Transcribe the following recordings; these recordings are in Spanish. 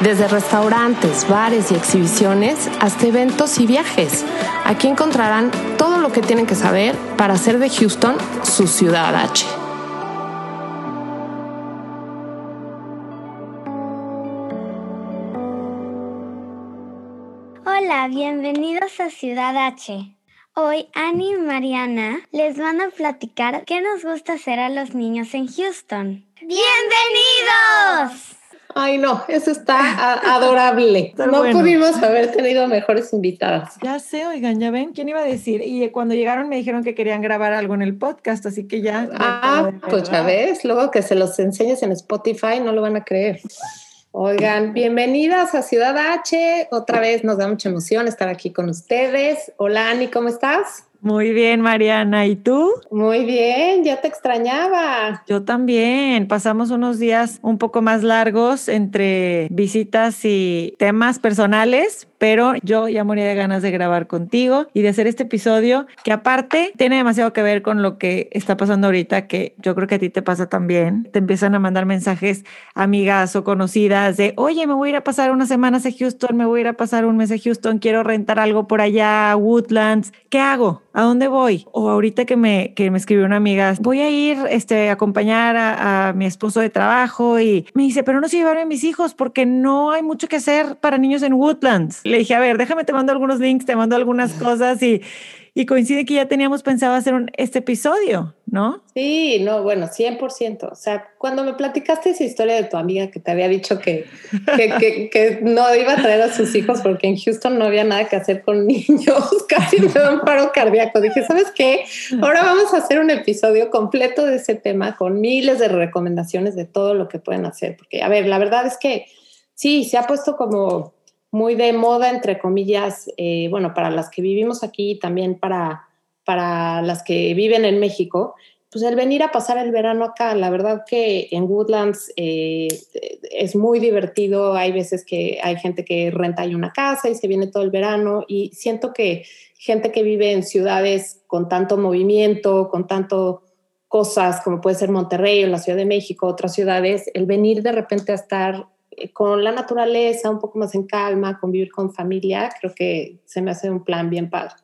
Desde restaurantes, bares y exhibiciones hasta eventos y viajes. Aquí encontrarán todo lo que tienen que saber para hacer de Houston su ciudad H. Hola, bienvenidos a Ciudad H. Hoy Annie y Mariana les van a platicar qué nos gusta hacer a los niños en Houston. ¡Bienvenidos! Ay, no, eso está adorable. no pudimos haber tenido mejores invitadas. Ya sé, oigan, ya ven, ¿quién iba a decir? Y cuando llegaron me dijeron que querían grabar algo en el podcast, así que ya. Ah, pues ya ves, luego que se los enseñes en Spotify no lo van a creer. Oigan, bienvenidas a Ciudad H. Otra vez nos da mucha emoción estar aquí con ustedes. Hola, Ani, ¿cómo estás? Muy bien, Mariana. ¿Y tú? Muy bien, ya te extrañaba. Yo también. Pasamos unos días un poco más largos entre visitas y temas personales, pero yo ya moría de ganas de grabar contigo y de hacer este episodio que aparte tiene demasiado que ver con lo que está pasando ahorita, que yo creo que a ti te pasa también. Te empiezan a mandar mensajes amigas o conocidas de, oye, me voy a ir a pasar unas semanas a Houston, me voy a ir a pasar un mes a Houston, quiero rentar algo por allá, Woodlands. ¿Qué hago? ¿A dónde voy? O ahorita que me, que me escribió una amiga, voy a ir este, a acompañar a, a mi esposo de trabajo y me dice, pero no sé llevarme a mis hijos porque no hay mucho que hacer para niños en Woodlands. Le dije, a ver, déjame, te mando algunos links, te mando algunas cosas y, y coincide que ya teníamos pensado hacer un, este episodio, ¿no? Sí, no, bueno, 100%. O sea, cuando me platicaste esa historia de tu amiga que te había dicho que, que, que, que no iba a traer a sus hijos porque en Houston no había nada que hacer con niños, casi me da un paro cardíaco. Dije, ¿sabes qué? Ahora vamos a hacer un episodio completo de ese tema con miles de recomendaciones de todo lo que pueden hacer. Porque, a ver, la verdad es que sí, se ha puesto como muy de moda, entre comillas, eh, bueno, para las que vivimos aquí y también para, para las que viven en México, pues el venir a pasar el verano acá, la verdad que en Woodlands eh, es muy divertido, hay veces que hay gente que renta ahí una casa y se viene todo el verano y siento que gente que vive en ciudades con tanto movimiento, con tanto cosas como puede ser Monterrey o la Ciudad de México, otras ciudades, el venir de repente a estar con la naturaleza, un poco más en calma, convivir con familia, creo que se me hace un plan bien padre.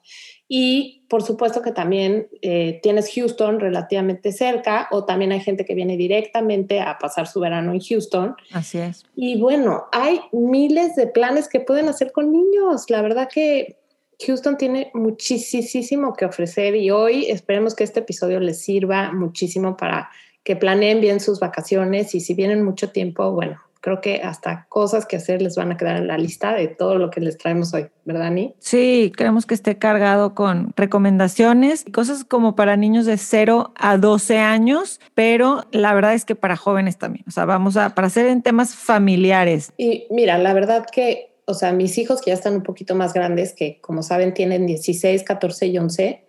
Y por supuesto que también eh, tienes Houston relativamente cerca o también hay gente que viene directamente a pasar su verano en Houston. Así es. Y bueno, hay miles de planes que pueden hacer con niños. La verdad que Houston tiene muchísimo que ofrecer y hoy esperemos que este episodio les sirva muchísimo para que planeen bien sus vacaciones y si vienen mucho tiempo, bueno, creo que hasta cosas que hacer les van a quedar en la lista de todo lo que les traemos hoy, ¿verdad, Ani? Sí, queremos que esté cargado con recomendaciones, cosas como para niños de 0 a 12 años, pero la verdad es que para jóvenes también, o sea, vamos a, para hacer en temas familiares. Y mira, la verdad que, o sea, mis hijos que ya están un poquito más grandes, que como saben tienen 16, 14 y 11,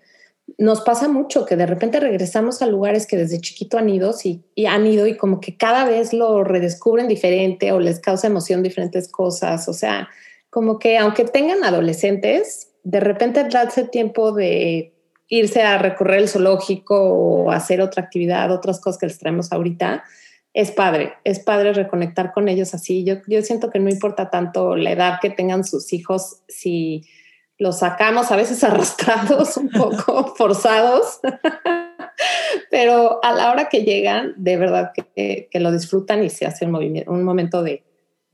nos pasa mucho que de repente regresamos a lugares que desde chiquito han ido y, han ido y como que cada vez lo redescubren diferente o les causa emoción diferentes cosas. O sea, como que aunque tengan adolescentes, de repente darse tiempo de irse a recorrer el zoológico o hacer otra actividad, otras cosas que les traemos ahorita, es padre, es padre reconectar con ellos así. Yo, yo siento que no importa tanto la edad que tengan sus hijos, si los sacamos a veces arrastrados, un poco forzados, pero a la hora que llegan, de verdad que, que lo disfrutan y se hace un, movimiento, un momento de,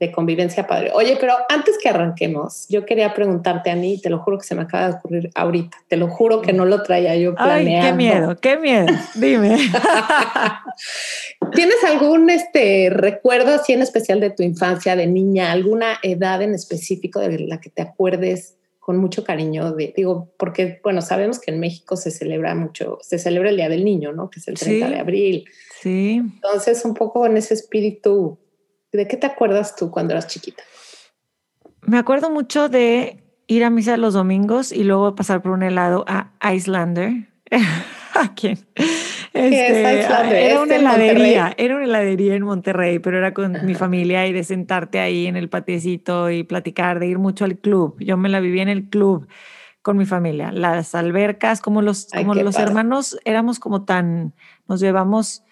de, convivencia padre. Oye, pero antes que arranquemos, yo quería preguntarte a mí, te lo juro que se me acaba de ocurrir ahorita, te lo juro que no lo traía yo planeado. Ay, qué miedo, qué miedo, dime. ¿Tienes algún este, recuerdo así en especial de tu infancia, de niña, alguna edad en específico de la que te acuerdes? Con mucho cariño, de, digo, porque, bueno, sabemos que en México se celebra mucho, se celebra el Día del Niño, ¿no? Que es el 30 sí, de abril. Sí. Entonces, un poco en ese espíritu, ¿de qué te acuerdas tú cuando eras chiquita? Me acuerdo mucho de ir a misa los domingos y luego pasar por un helado a Islander. ¿A quién? Este, era una heladería, era una heladería en Monterrey, pero era con mi familia y de sentarte ahí en el patiecito y platicar, de ir mucho al club. Yo me la viví en el club con mi familia. Las albercas, como los, como los hermanos, éramos como tan, nos llevamos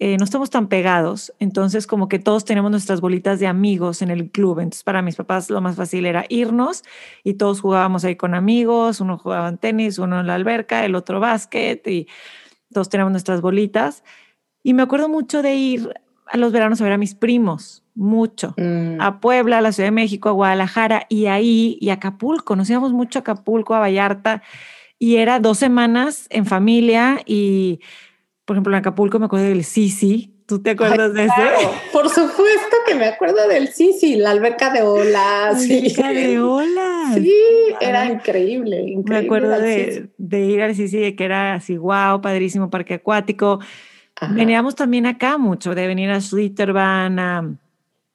eh, no estamos tan pegados, entonces como que todos tenemos nuestras bolitas de amigos en el club, entonces para mis papás lo más fácil era irnos y todos jugábamos ahí con amigos, uno jugaba en tenis, uno en la alberca, el otro básquet y todos teníamos nuestras bolitas. Y me acuerdo mucho de ir a los veranos a ver a mis primos, mucho, mm. a Puebla, a la Ciudad de México, a Guadalajara y ahí y Acapulco, nos íbamos mucho a Acapulco, a Vallarta y era dos semanas en familia y por ejemplo, en Acapulco me acuerdo del Sisi. ¿Tú te acuerdas de ese? Por supuesto que me acuerdo del Sisi, la alberca de olas. La alberca de olas. Sí, era increíble, increíble. Me acuerdo de, ir al Sisi, de que era así, wow, padrísimo parque acuático. Veníamos también acá mucho, de venir a Schlitterbahn, a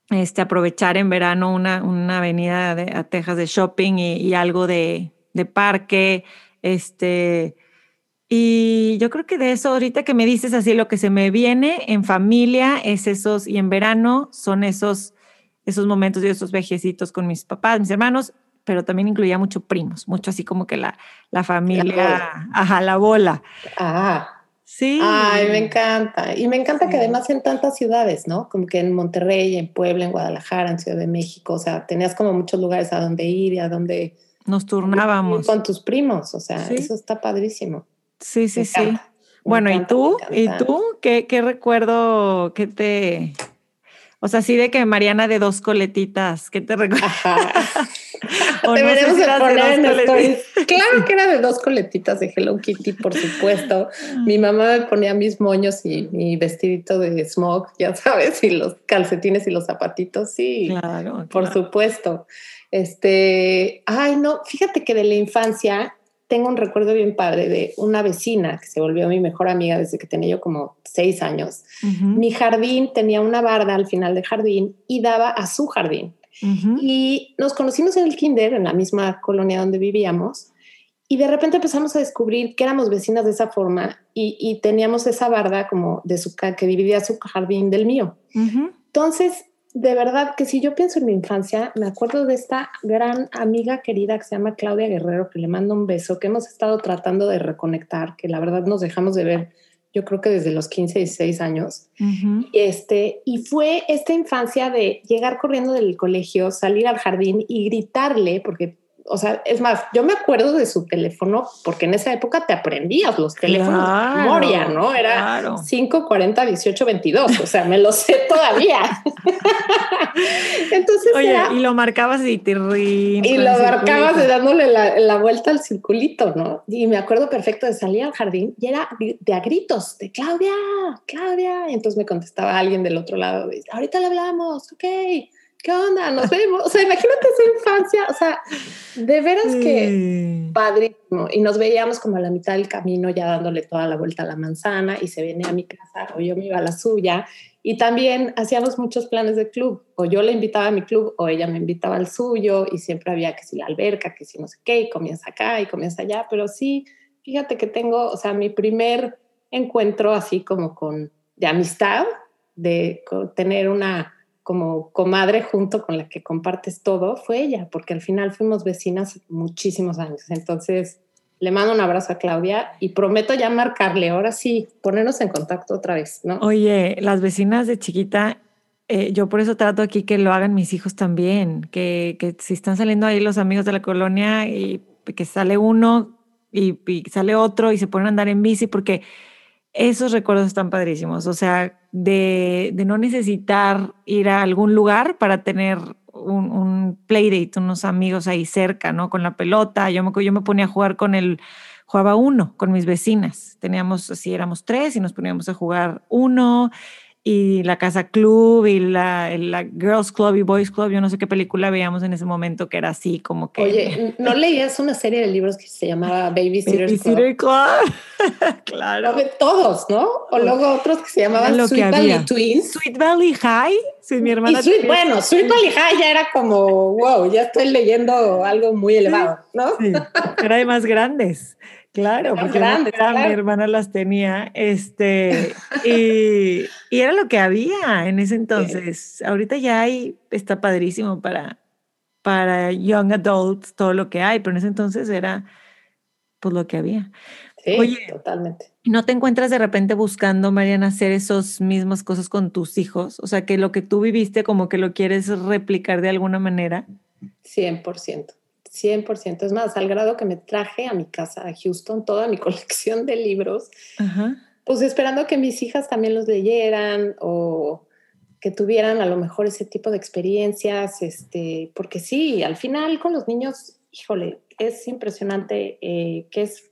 este, aprovechar en verano una, una avenida a Texas de shopping y, y algo de, de parque. Este, y yo creo que de eso, ahorita que me dices así, lo que se me viene en familia es esos, y en verano son esos, esos momentos y esos viajecitos con mis papás, mis hermanos, pero también incluía mucho primos, mucho así como que la, la familia, ajá, la bola. Ah. Sí. Ay, me encanta. Y me encanta que además en tantas ciudades, ¿no? Como que en Monterrey, en Puebla, en Guadalajara, en Ciudad de México, o sea, tenías como muchos lugares a donde ir y a donde... Nos turnábamos. Con tus primos, o sea, eso está padrísimo. Sí, sí, sí. Bueno, ¿y tú? ¿Y tú? ¿Qué, ¿Qué recuerdo que te... O sea, sí de que Mariana de dos coletitas, ¿qué te recuerda? Deberíamos poner en Claro que era de dos coletitas de Hello Kitty, por supuesto. Mi mamá me ponía mis moños y mi vestidito de smog, ya sabes, y los calcetines y los zapatitos, sí. Claro. Por supuesto. Este, ay, no, fíjate que de la infancia tengo un recuerdo bien padre de una vecina que se volvió mi mejor amiga desde que tenía yo como seis años. Mi jardín tenía una barda al final del jardín y daba a su jardín. Y nos conocimos en el kinder, en la misma colonia donde vivíamos, y de repente empezamos a descubrir que éramos vecinas de esa forma y, teníamos esa barda como de su que dividía su jardín del mío. Entonces, de verdad que si yo pienso en mi infancia, me acuerdo de esta gran amiga querida que se llama Claudia Guerrero, que le mando un beso, que hemos estado tratando de reconectar, que la verdad nos dejamos de ver, yo creo que desde los 15, 16 años. este, y fue esta infancia de llegar corriendo del colegio, salir al jardín y gritarle, porque o sea, es más, yo me acuerdo de su teléfono porque en esa época te aprendías los teléfonos de memoria, ¿no? Era 5, 40, 18, 22, o sea, me lo sé todavía. Entonces, Oye, y lo marcabas y te Y lo marcabas dándole la, vuelta al circulito, ¿no? Y me acuerdo perfecto de salir al jardín y era de a gritos, de Claudia, Claudia. Y entonces me contestaba alguien del otro lado, ahorita le hablamos, ok ¿qué onda? Nos vemos. O sea, imagínate esa infancia, o sea, de veras que padrísimo. Y nos veíamos como a la mitad del camino, ya dándole toda la vuelta a la manzana y se venía a mi casa o yo me iba a la suya. Y también hacíamos muchos planes de club, o yo le invitaba a mi club o ella me invitaba al suyo y siempre había que si la alberca, que si no sé qué, y comías acá y comías allá. Pero sí, fíjate que tengo, o sea, mi primer encuentro así como con de amistad, de tener una como comadre junto con la que compartes todo fue ella, porque al final fuimos vecinas muchísimos años. Entonces, le mando un abrazo a Claudia y prometo ya marcarle, ahora sí, ponernos en contacto otra vez, ¿no? Oye, las vecinas de chiquita, eh, yo por eso trato aquí que lo hagan mis hijos también, que, que si están saliendo ahí los amigos de la colonia y que sale uno y, y sale otro y se ponen a andar en bici, porque esos recuerdos están padrísimos, o sea, de, no necesitar ir a algún lugar para tener un, un playdate, unos amigos ahí cerca, ¿no? Con la pelota, yo me, yo me ponía a jugar con el, jugaba uno con mis vecinas, teníamos, así éramos tres y nos poníamos a jugar uno y la Casa Club y la, la, Girls Club y Boys Club. Yo no sé qué película veíamos en ese momento que era así como que... Oye, ¿no leías una serie de libros que se llamaba Babysitter Babysitter Club? claro. Todos, ¿no? O luego otros que se llamaban Sweet Valley Twins. Sweet Valley High. Sí, mi hermana. bueno, Sweet Valley High ya era como, wow, ya estoy leyendo algo muy elevado, ¿no? Sí, era de más grandes. Claro, porque mi hermana las tenía, este, y, y, era lo que había en ese entonces. Ahorita ya hay, está padrísimo para, para young adults, todo lo que hay, pero en ese entonces era pues lo que había. Sí, Oye, totalmente. ¿No te encuentras de repente buscando, Mariana, hacer esas mismas cosas con tus hijos? O sea, que lo que tú viviste como que lo quieres replicar de alguna manera. 100%. 100%. Es más, al grado que me traje a mi casa, a Houston, toda mi colección de libros, pues esperando que mis hijas también los leyeran o que tuvieran a lo mejor ese tipo de experiencias, este, porque sí, al final con los niños, híjole, es impresionante eh, que es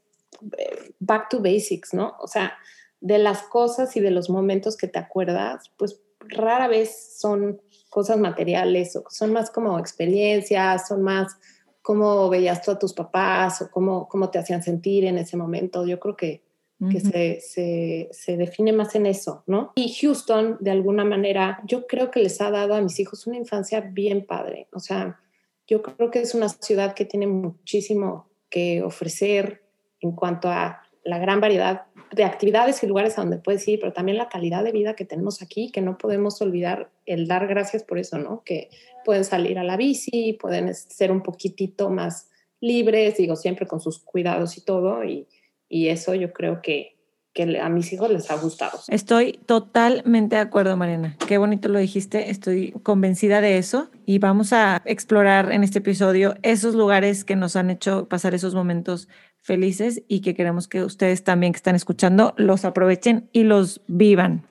eh, back to basics, ¿no? O sea, de las cosas y de los momentos que te acuerdas, pues rara vez son cosas materiales son más como experiencias, son más cómo veías tú a tus papás o cómo, cómo te hacían sentir en ese momento. Yo creo que, que se, se, se, define más en eso, ¿no? Y Houston, de alguna manera, yo creo que les ha dado a mis hijos una infancia bien padre. O sea, yo creo que es una ciudad que tiene muchísimo que ofrecer en cuanto a la gran variedad de actividades y lugares a donde puedes ir, pero también la calidad de vida que tenemos aquí, que no podemos olvidar el dar gracias por eso, ¿no? Que pueden salir a la bici, pueden ser un poquitito más libres, digo, siempre con sus cuidados y todo, y, y eso yo creo que, que a mis hijos les ha gustado. Estoy totalmente de acuerdo, Mariana. Qué bonito lo dijiste. Estoy convencida de eso y vamos a explorar en este episodio esos lugares que nos han hecho pasar esos momentos felices y que queremos que ustedes también que están escuchando los aprovechen y los vivan.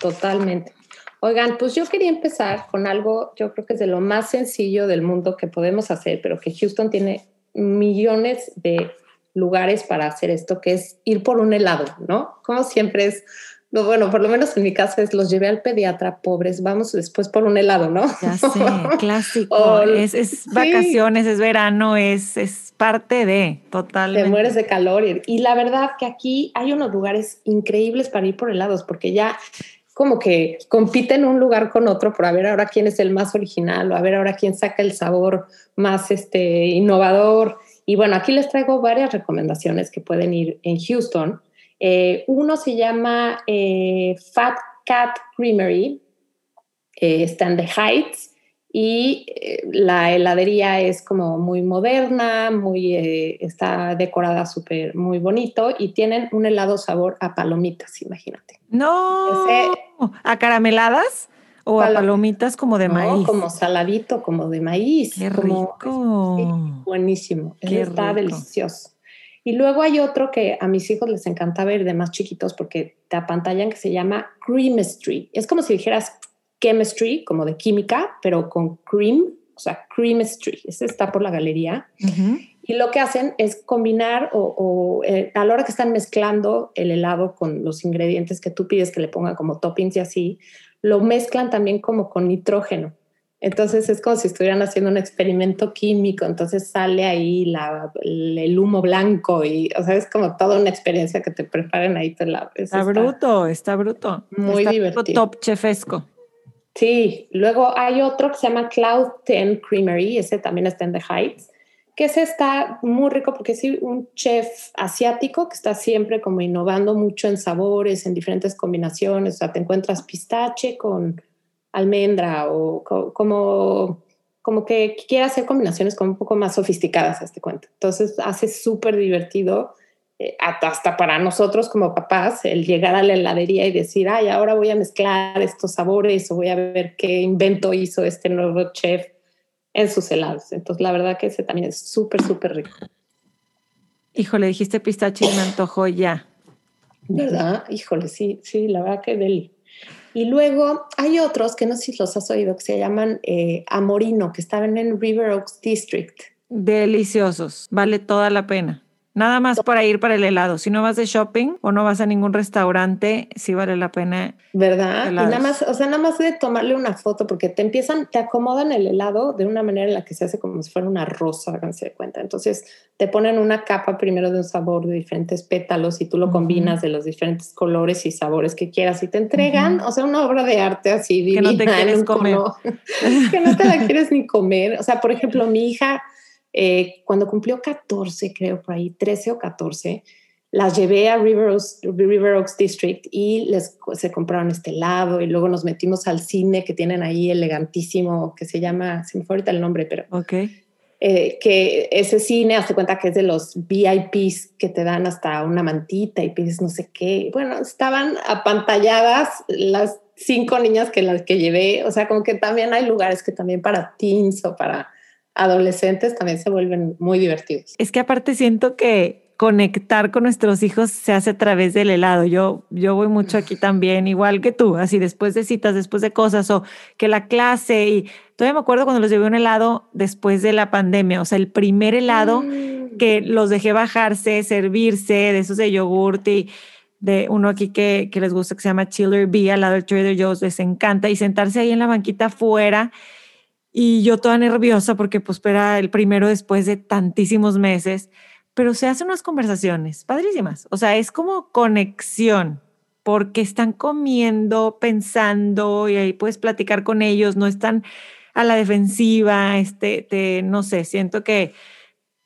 Totalmente. Oigan, pues yo quería empezar con algo, yo creo que es de lo más sencillo del mundo que podemos hacer, pero que Houston tiene millones de lugares para hacer esto, que es ir por un helado, ¿no? Como siempre es, bueno, por lo menos en mi caso es, los llevé al pediatra, pobres, vamos después por un helado, ¿no? Ya sé, clásico, es, es vacaciones, es verano, es, es parte de, totalmente. Te mueres de calor y, la verdad que aquí hay unos lugares increíbles para ir por helados, porque ya como que compiten un lugar con otro por a ver ahora quién es el más original o a ver ahora quién saca el sabor más este, innovador. Y bueno, aquí les traigo varias recomendaciones que pueden ir en Houston. Eh, uno se llama eh, Fat Cat Creamery, eh, está en The Heights y eh, la heladería es como muy moderna, muy, eh, está decorada súper muy bonito y tienen un helado sabor a palomitas, imagínate. No, a carameladas o a palomitas como de maíz. Como saladito, como de maíz. Qué rico. buenísimo, está delicioso. Y luego hay otro que a mis hijos les encanta ver de más chiquitos porque te apantallan que se llama Creamistry. Es como si dijeras chemistry, como de química, pero con cream, o sea, creamistry. Ese está por la galería. Y lo que hacen es combinar o, eh, a la hora que están mezclando el helado con los ingredientes que tú pides que le pongan como toppings y así, lo mezclan también como con nitrógeno. Entonces es como si estuvieran haciendo un experimento químico, entonces sale ahí la, el humo blanco y, o sea, es como toda una experiencia que te preparen ahí. está, está, bruto, está bruto. Muy divertido. Top chefesco. Sí, luego hay otro que se llama Cloud 10 Creamery, ese también está en The Heights, que ese está muy rico porque es un chef asiático que está siempre como innovando mucho en sabores, en diferentes combinaciones, o sea, te encuentras pistache con almendra o como, como que quiere hacer combinaciones como un poco más sofisticadas este cuento. Entonces hace súper divertido hasta para nosotros como papás, el llegar a la heladería y decir, ay, ahora voy a mezclar estos sabores o voy a ver qué invento hizo este nuevo chef en sus helados. Entonces, la verdad que ese también es súper, súper rico. Híjole, dijiste pistache y me antojó ya. ¿Verdad? Híjole, sí, sí, la verdad que del... Y luego hay otros que no sé si los has oído, que se llaman eh, Amorino, que estaban en River Oaks District. Deliciosos, vale toda la pena. Nada más para ir para el helado. Si no vas de shopping o no vas a ningún restaurante, sí vale la pena. ¿Verdad? Y nada más, o sea, nada más de tomarle una foto porque te empiezan, te acomodan el helado de una manera en la que se hace como si fuera una rosa, háganse de cuenta. Entonces te ponen una capa primero de un sabor de diferentes pétalos y tú lo Ujú. combinas de los diferentes colores y sabores que quieras y te entregan, o sea, una obra de arte así Que divina no te quieres comer. que no te la quieres ni comer. O sea, por ejemplo, mi hija, eh, cuando cumplió 14, creo por ahí, 13 o 14, las llevé a River Oaks, River Oaks District y les, se compraron este helado y luego nos metimos al cine que tienen ahí elegantísimo, que se llama, se me fue ahorita el nombre, pero eh, que ese cine, hazte cuenta que es de los VIPs que te dan hasta una mantita y pides no sé qué. Bueno, estaban apantalladas las cinco niñas que las que llevé. O sea, como que también hay lugares que también para teens o para adolescentes también se vuelven muy divertidos. Es que aparte siento que conectar con nuestros hijos se hace a través del helado. Yo, yo voy mucho aquí también, igual que tú, así después de citas, después de cosas, o que la clase, y todavía me acuerdo cuando los llevé un helado después de la pandemia, o sea, el primer helado Mm. que los dejé bajarse, servirse, de esos de yogurt y de uno aquí que, que les gusta que se llama Chiller Bee al lado del Trader Joe's, les encanta, y sentarse ahí en la banquita afuera. Y yo toda nerviosa porque pues era el primero después de tantísimos meses, pero se hacen unas conversaciones padrísimas. O sea, es como conexión porque están comiendo, pensando y ahí puedes platicar con ellos, no están a la defensiva, este, te, no sé, siento que,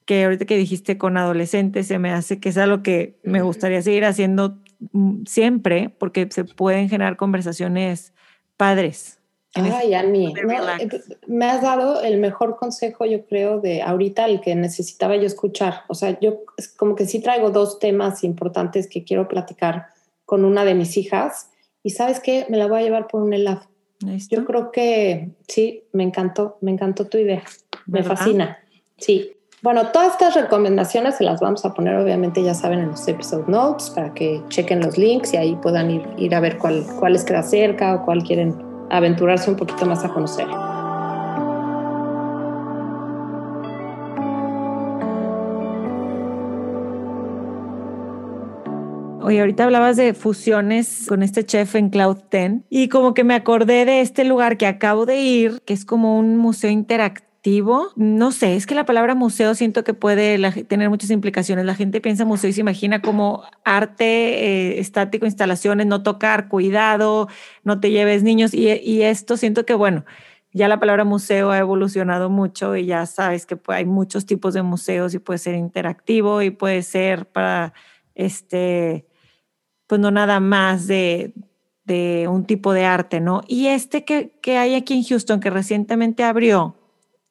que ahorita que dijiste con adolescentes se me hace que es algo que me gustaría seguir haciendo mm, siempre porque se pueden generar conversaciones padres. Ay, Ani, no, eh, me has dado el mejor consejo, yo creo, de ahorita el que necesitaba yo escuchar. O sea, yo como que sí traigo dos temas importantes que quiero platicar con una de mis hijas y sabes qué, me la voy a llevar por un. Ahí está. Yo creo que sí, me encantó, me encantó tu idea, me ¿Verdad? fascina. Sí. Bueno, todas estas recomendaciones se las vamos a poner, obviamente, ya saben, en los episode notes para que chequen los links y ahí puedan ir, ir a ver cuál, cuál les queda cerca o cuál quieren aventurarse un poquito más a conocer. Oye, ahorita hablabas de fusiones con este chef en Cloud 10 y como que me acordé de este lugar que acabo de ir, que es como un museo interactivo. No sé, es que la palabra museo siento que puede tener muchas implicaciones. La gente piensa museo y se imagina como arte eh, estático, instalaciones, no tocar, cuidado, no te lleves niños y, y esto siento que bueno. Ya la palabra museo ha evolucionado mucho y ya sabes que pues, hay muchos tipos de museos y puede ser interactivo y puede ser para este, pues no nada más de, de un tipo de arte, ¿no? Y este que, que hay aquí en Houston, que recientemente abrió,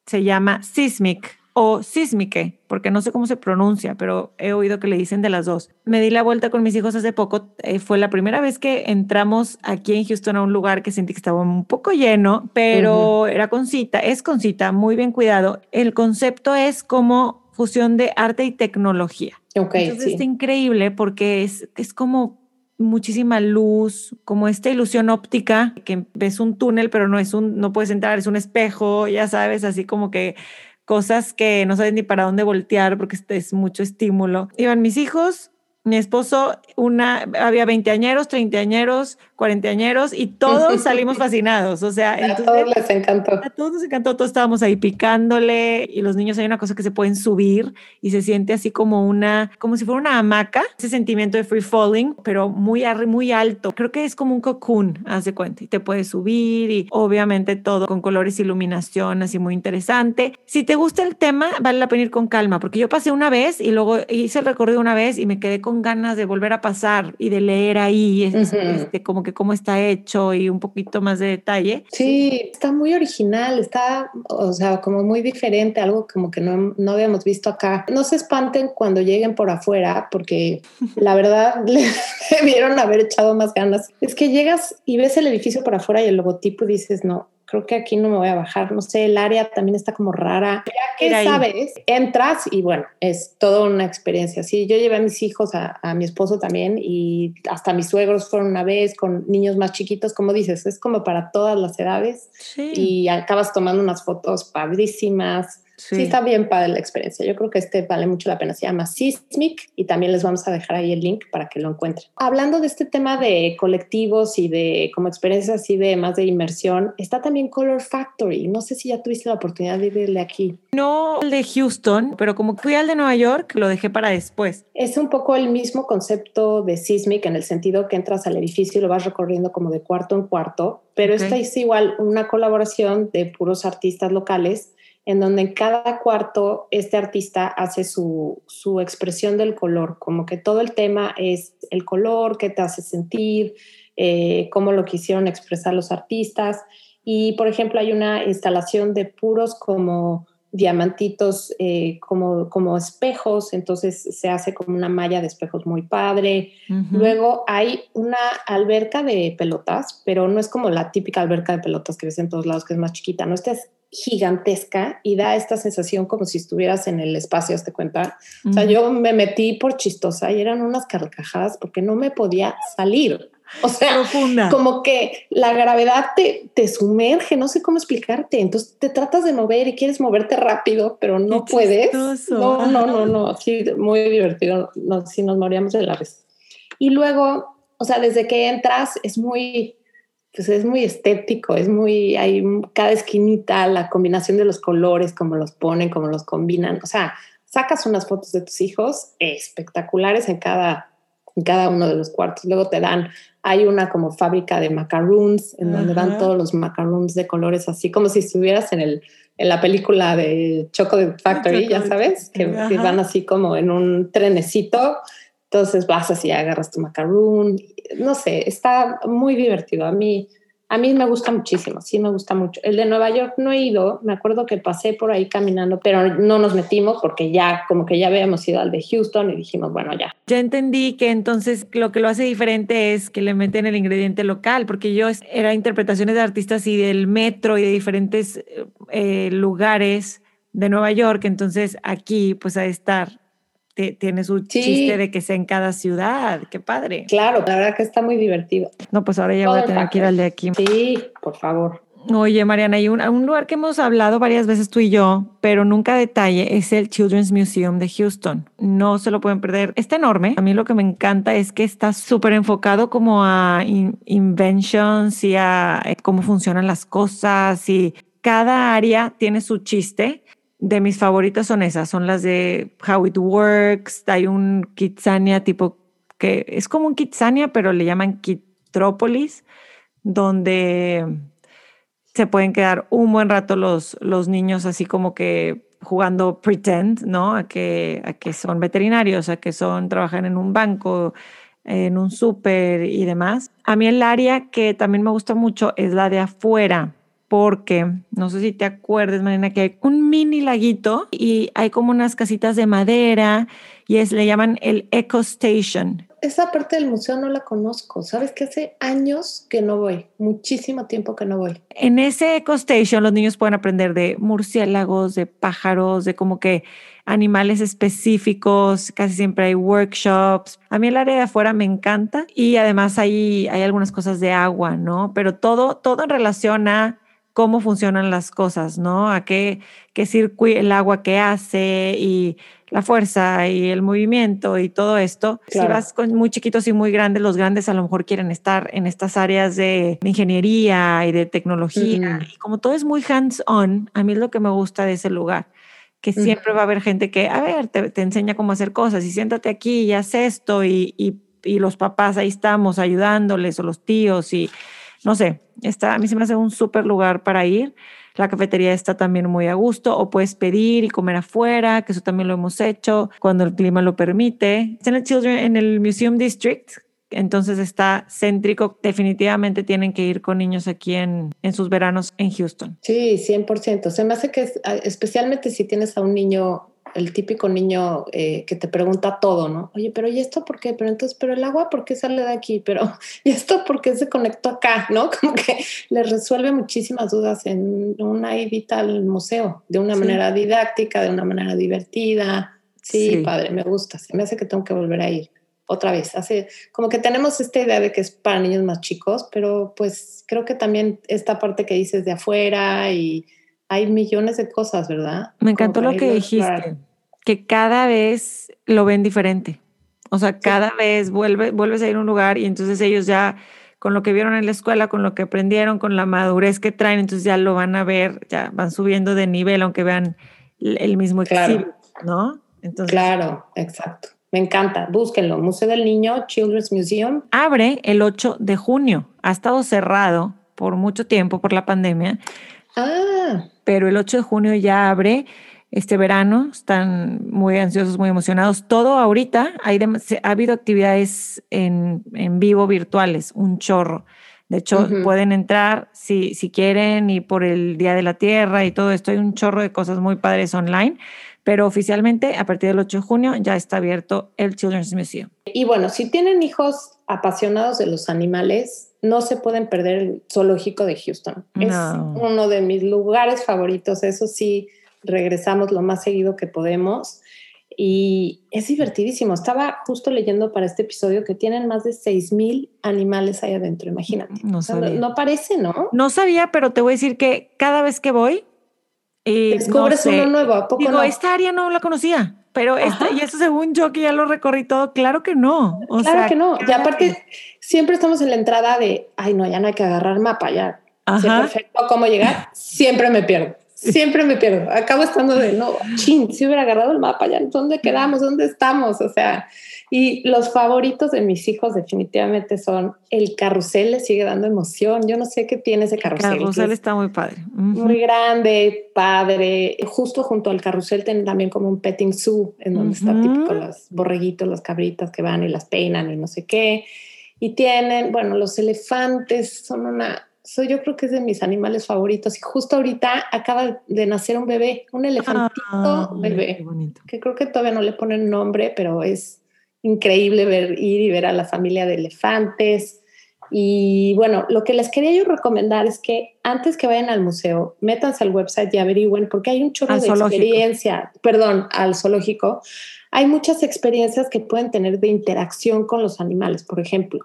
se llama Sismic o Sismique, porque no sé cómo se pronuncia, pero he oído que le dicen de las dos. Me di la vuelta con mis hijos hace poco, eh, fue la primera vez que entramos aquí en Houston a un lugar que sentí que estaba un poco lleno, pero era con cita, es con cita, muy bien cuidado. El concepto es como fusión de arte y tecnología. Entonces sí. está increíble porque es, es como muchísima luz, como esta ilusión óptica, que ves un túnel, pero no es un, no puedes entrar, es un espejo, ya sabes, así como que cosas que no sabes ni para dónde voltear porque es mucho estímulo. Iban mis hijos, mi esposo, una, había veinteañeros, treintañeros, cuarentañeros y todos salimos fascinados. O sea, A entonces, todos les encantó. a todos nos encantó, todos estábamos ahí picándole y los niños hay una cosa que se pueden subir y se siente así como una, como si fuera una hamaca, ese sentimiento de free falling, pero muy, muy alto. Creo que es como un cocoon, haz de cuenta, y te puedes subir y obviamente todo con colores, iluminación, así muy interesante. Si te gusta el tema, vale la pena ir con calma, porque yo pasé una vez y luego hice el recorrido una vez y me quedé con ganas de volver a pasar y de leer ahí, es- Ujú. este, como que cómo está hecho y un poquito más de detalle. Sí, está muy original, está, o sea, como muy diferente, algo como que no, no habíamos visto acá. No se espanten cuando lleguen por afuera, porque la verdad le debieron haber echado más ganas. Es que llegas y ves el edificio por afuera y el logotipo y dices, no, creo que aquí no me voy a bajar. No sé, el área también está como rara. Ya que Era ahí. sabes, entras y bueno, es toda una experiencia. Sí, yo llevé a mis hijos, a, a mi esposo también y hasta mis suegros fueron una vez con niños más chiquitos, como dices, es como para todas las edades Sí. y acabas tomando unas fotos padrísimas. Sí. está bien para la experiencia. Yo creo que este vale mucho la pena. Se llama Sismic y también les vamos a dejar ahí el link para que lo encuentren. Hablando de este tema de colectivos y de como experiencias así de más de inmersión, está también Color Factory. No sé si ya tuviste la oportunidad de irle aquí. No el de Houston, pero como fui al de Nueva York, lo dejé para después. Es un poco el mismo concepto de Sismic en el sentido que entras al edificio y lo vas recorriendo como de cuarto en cuarto, pero esta es igual una colaboración de puros artistas locales en donde en cada cuarto este artista hace su, su, expresión del color, como que todo el tema es el color, qué te hace sentir, eh, cómo lo quisieron expresar los artistas. Y, por ejemplo, hay una instalación de puros como diamantitos, eh, como, como espejos, entonces se hace como una malla de espejos muy padre. Luego hay una alberca de pelotas, pero no es como la típica alberca de pelotas que ves en todos lados, que es más chiquita, no, esta es gigantesca y da esta sensación como si estuvieras en el espacio, ¿te cuenta? O sea, yo me metí por chistosa y eran unas carcajadas porque no me podía salir. O sea, como que la gravedad te, te, sumerge, no sé cómo explicarte. Entonces te tratas de mover y quieres moverte rápido, pero no puedes. No, no, no, no, sí, muy divertido. No, si nos moríamos de la vez. Y luego, o sea, desde que entras es muy, pues es muy estético, es muy, hay cada esquinita, la combinación de los colores, cómo los ponen, cómo los combinan, o sea, sacas unas fotos de tus hijos espectaculares en cada, en cada uno de los cuartos, luego te dan, hay una como fábrica de macaroons, en donde dan todos los macaroons de colores, así como si estuvieras en el, en la película de Chocolate Factory, ya sabes, que, que van así como en un trenecito, entonces vas así, agarras tu macaroon, no sé, está muy divertido. A mí, a mí me gusta muchísimo, sí me gusta mucho. El de Nueva York no he ido, me acuerdo que pasé por ahí caminando, pero no nos metimos porque ya, como que ya habíamos ido al de Houston y dijimos, bueno, ya. Ya entendí que entonces lo que lo hace diferente es que le meten el ingrediente local, porque yo era interpretaciones de artistas y del metro y de diferentes eh, lugares de Nueva York, entonces aquí pues a estar tiene su chiste de que sea en cada ciudad. Qué padre. Claro, la verdad que está muy divertido. No, pues ahora ya voy a tener que ir al de aquí. Sí, por favor. Oye, Mariana, hay un, un, lugar que hemos hablado varias veces tú y yo, pero nunca detalle, es el Children's Museum de Houston. No se lo pueden perder. Está enorme. A mí lo que me encanta es que está súper enfocado como a inventions y a eh, cómo funcionan las cosas y cada área tiene su chiste de mis favoritas son esas, son las de How It Works, hay un Kitsania tipo que es como un Kitsania, pero le llaman Kitrópolis, donde se pueden quedar un buen rato los, los niños así como que jugando pretend, ¿no? A que, a que son veterinarios, a que son, trabajan en un banco, en un súper y demás. A mí el área que también me gusta mucho es la de afuera porque no sé si te acuerdas, Marina, que hay un mini laguito y hay como unas casitas de madera y es, le llaman el Eco Station. Esa parte del museo no la conozco. Sabes que hace años que no voy, muchísimo tiempo que no voy. En ese Eco Station los niños pueden aprender de murciélagos, de pájaros, de como que animales específicos, casi siempre hay workshops. A mí el área de afuera me encanta y además hay, hay algunas cosas de agua, ¿no? Pero todo, todo en relación a cómo funcionan las cosas, ¿no? A qué, qué circuito, el agua que hace y la fuerza y el movimiento y todo esto. Si vas con muy chiquitos y muy grandes, los grandes a lo mejor quieren estar en estas áreas de, ingeniería y de tecnología. Y como todo es muy hands-on, a mí es lo que me gusta de ese lugar que siempre va a haber gente que, a ver, te, te, enseña cómo hacer cosas y siéntate aquí y haz esto y, y, y los papás ahí estamos ayudándoles o los tíos y no sé, está, a mí se me hace un súper lugar para ir. La cafetería está también muy a gusto o puedes pedir y comer afuera, que eso también lo hemos hecho cuando el clima lo permite. Está el Children, en el Museum District, entonces está céntrico. Definitivamente tienen que ir con niños aquí en, en sus veranos en Houston. Sí, 100%. Se me hace que especialmente si tienes a un niño el típico niño eh, que te pregunta todo, ¿no? Oye, pero ¿y esto por qué? Pero entonces, ¿pero el agua por qué sale de aquí? Pero ¿y esto por qué se conectó acá? ¿No? Como que le resuelve muchísimas dudas en una ida al museo, de una manera didáctica, de una manera divertida. Sí, padre, me gusta. Se me hace que tengo que volver a ir otra vez. Hace como que tenemos esta idea de que es para niños más chicos, pero pues creo que también esta parte que dices de afuera y hay millones de cosas, ¿verdad? Me encantó lo que dijiste, que cada vez lo ven diferente. O sea, cada vez vuelve, vuelves a ir a un lugar y entonces ellos ya, con lo que vieron en la escuela, con lo que aprendieron, con la madurez que traen, entonces ya lo van a ver, ya van subiendo de nivel, aunque vean el mismo Claro. exhibit, ¿no? Entonces, Claro, exacto. Me encanta. Búsquenlo. Museo del Niño, Children's Museum. abre el 8 de junio. Ha estado cerrado por mucho tiempo por la pandemia, Ah, pero el 8 de junio ya abre este verano. Están muy ansiosos, muy emocionados. Todo ahorita, hay ha habido actividades en, en vivo virtuales, un chorro. De hecho, pueden entrar si, si quieren y por el Día de la Tierra y todo esto. Hay un chorro de cosas muy padres online, pero oficialmente a partir del 8 de junio ya está abierto el Children's Museum. y bueno, si tienen hijos apasionados de los animales, no se pueden perder el zoológico de Houston. No. Es uno de mis lugares favoritos. Eso sí, regresamos lo más seguido que podemos. Y es divertidísimo. Estaba justo leyendo para este episodio que tienen más de 6 mil animales ahí adentro, imagínate. No O sea, no, sabía. no parece, ¿no? No sabía, pero te voy a decir que cada vez que voy, y Descubres no sé, uno nuevo, ¿a poco digo, no? esta área no la conocía, pero Ajá. y eso según yo que ya lo recorrí todo, claro que no. O claro sea, que no. Y aparte, vez. Siempre estamos en la entrada de, ay, no, ya no hay que agarrar mapa, ya sé perfecto cómo llegar. Siempre me pierdo. Siempre me pierdo. Acabo estando de, no, chin, si hubiera agarrado el mapa, ya, ¿dónde quedamos? ¿Dónde estamos? O sea, y los favoritos de mis hijos definitivamente son el carrusel, le sigue dando emoción. Yo no sé qué tiene ese carrusel. que Carrusel es está muy padre. Muy grande, padre. Justo junto al carrusel tienen también como un petting zoo, en donde está Ujú. típico los borreguitos, las cabritas que van y las peinan y no sé qué. Y tienen, bueno, los elefantes son una, soy yo creo que es de mis animales favoritos. Y justo ahorita acaba de nacer un bebé, un elefantito Ah, bebé, qué bonito. que creo que todavía no le ponen nombre, pero es increíble ver, ir y ver a la familia de elefantes. Y bueno, lo que les quería yo recomendar es que antes que vayan al museo, métanse al website y averigüen, porque hay un chorro Al de zoológico. experiencia, perdón, al zoológico. Hay muchas experiencias que pueden tener de interacción con los animales. Por ejemplo,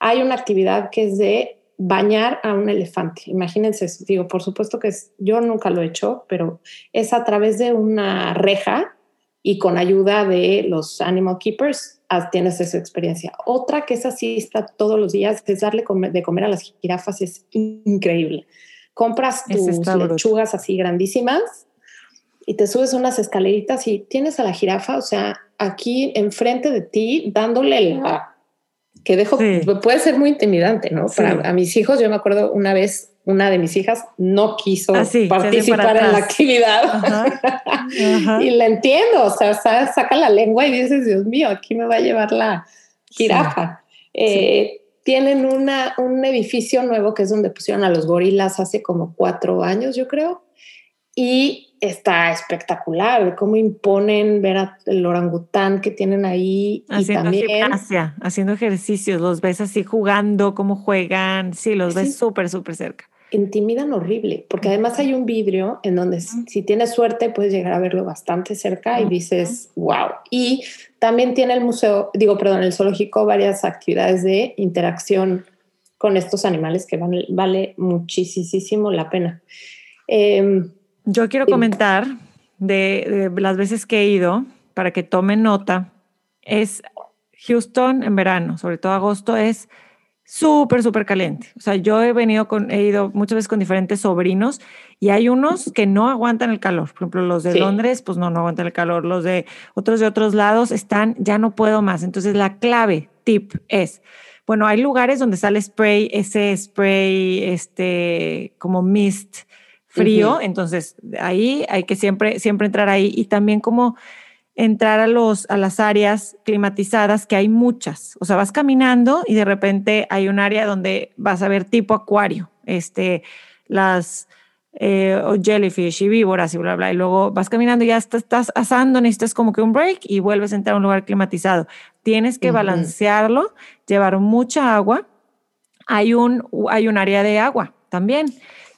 hay una actividad que es de bañar a un elefante. Imagínense eso. Digo, por supuesto que es, yo nunca lo he hecho, pero es a través de una reja y con ayuda de los animal keepers haz- tienes esa experiencia. Otra que es así, está todos los días, es darle de comer a las jirafas, es increíble. Compras tus lechugas así grandísimas y te subes unas escaleritas y tienes a la jirafa, o sea, aquí enfrente de ti, dándole la... Que dejo, Sí. puede ser muy intimidante, ¿no? Sí. Para a mis hijos, yo me acuerdo una vez, una de mis hijas no quiso Ah, sí, participar en la actividad. Ajá. Ajá. Y la entiendo, o sea, sa- saca la lengua y dices, Dios mío, aquí me va a llevar la jirafa. Eh, Tienen una, un edificio nuevo que es donde pusieron a los gorilas hace como cuatro años, yo creo. Y está espectacular, cómo imponen ver a- el orangután que tienen ahí. y Haciendo también gimnasia, haciendo ejercicios, los ves así jugando, cómo juegan, sí, los ves Sí. súper, súper cerca. intimidan horrible, porque además hay un vidrio en donde s- si tienes suerte puedes llegar a verlo bastante cerca y Ujú. dices, wow. Y también tiene el museo, digo, perdón, el zoológico varias actividades de interacción con estos animales que van- vale muchísimo la pena. Em, Yo quiero Sí. comentar de, de las veces que he ido, para que tomen nota, es Houston en verano, sobre todo agosto, es súper, súper caliente. O sea, yo he venido con, he ido muchas veces con diferentes sobrinos y hay unos que no aguantan el calor. Por ejemplo, los de Sí. Londres, pues no, no aguantan el calor. Los de otros de otros lados están, ya no puedo más. Entonces, la clave, tip es, bueno, hay lugares donde sale spray, ese spray, este, como mist frío, Ujú. entonces ahí hay que siempre, siempre entrar ahí y también como entrar a, los, a las áreas climatizadas, que hay muchas. O sea, vas caminando y de repente hay un área donde vas a ver tipo acuario, este, las eh, jellyfish y víboras y bla, bla. Y luego vas caminando y ya estás, estás asando, necesitas como que un break y vuelves a entrar a un lugar climatizado. Tienes que Ujú. balancearlo, llevar mucha agua. Hay un, hay un área de agua también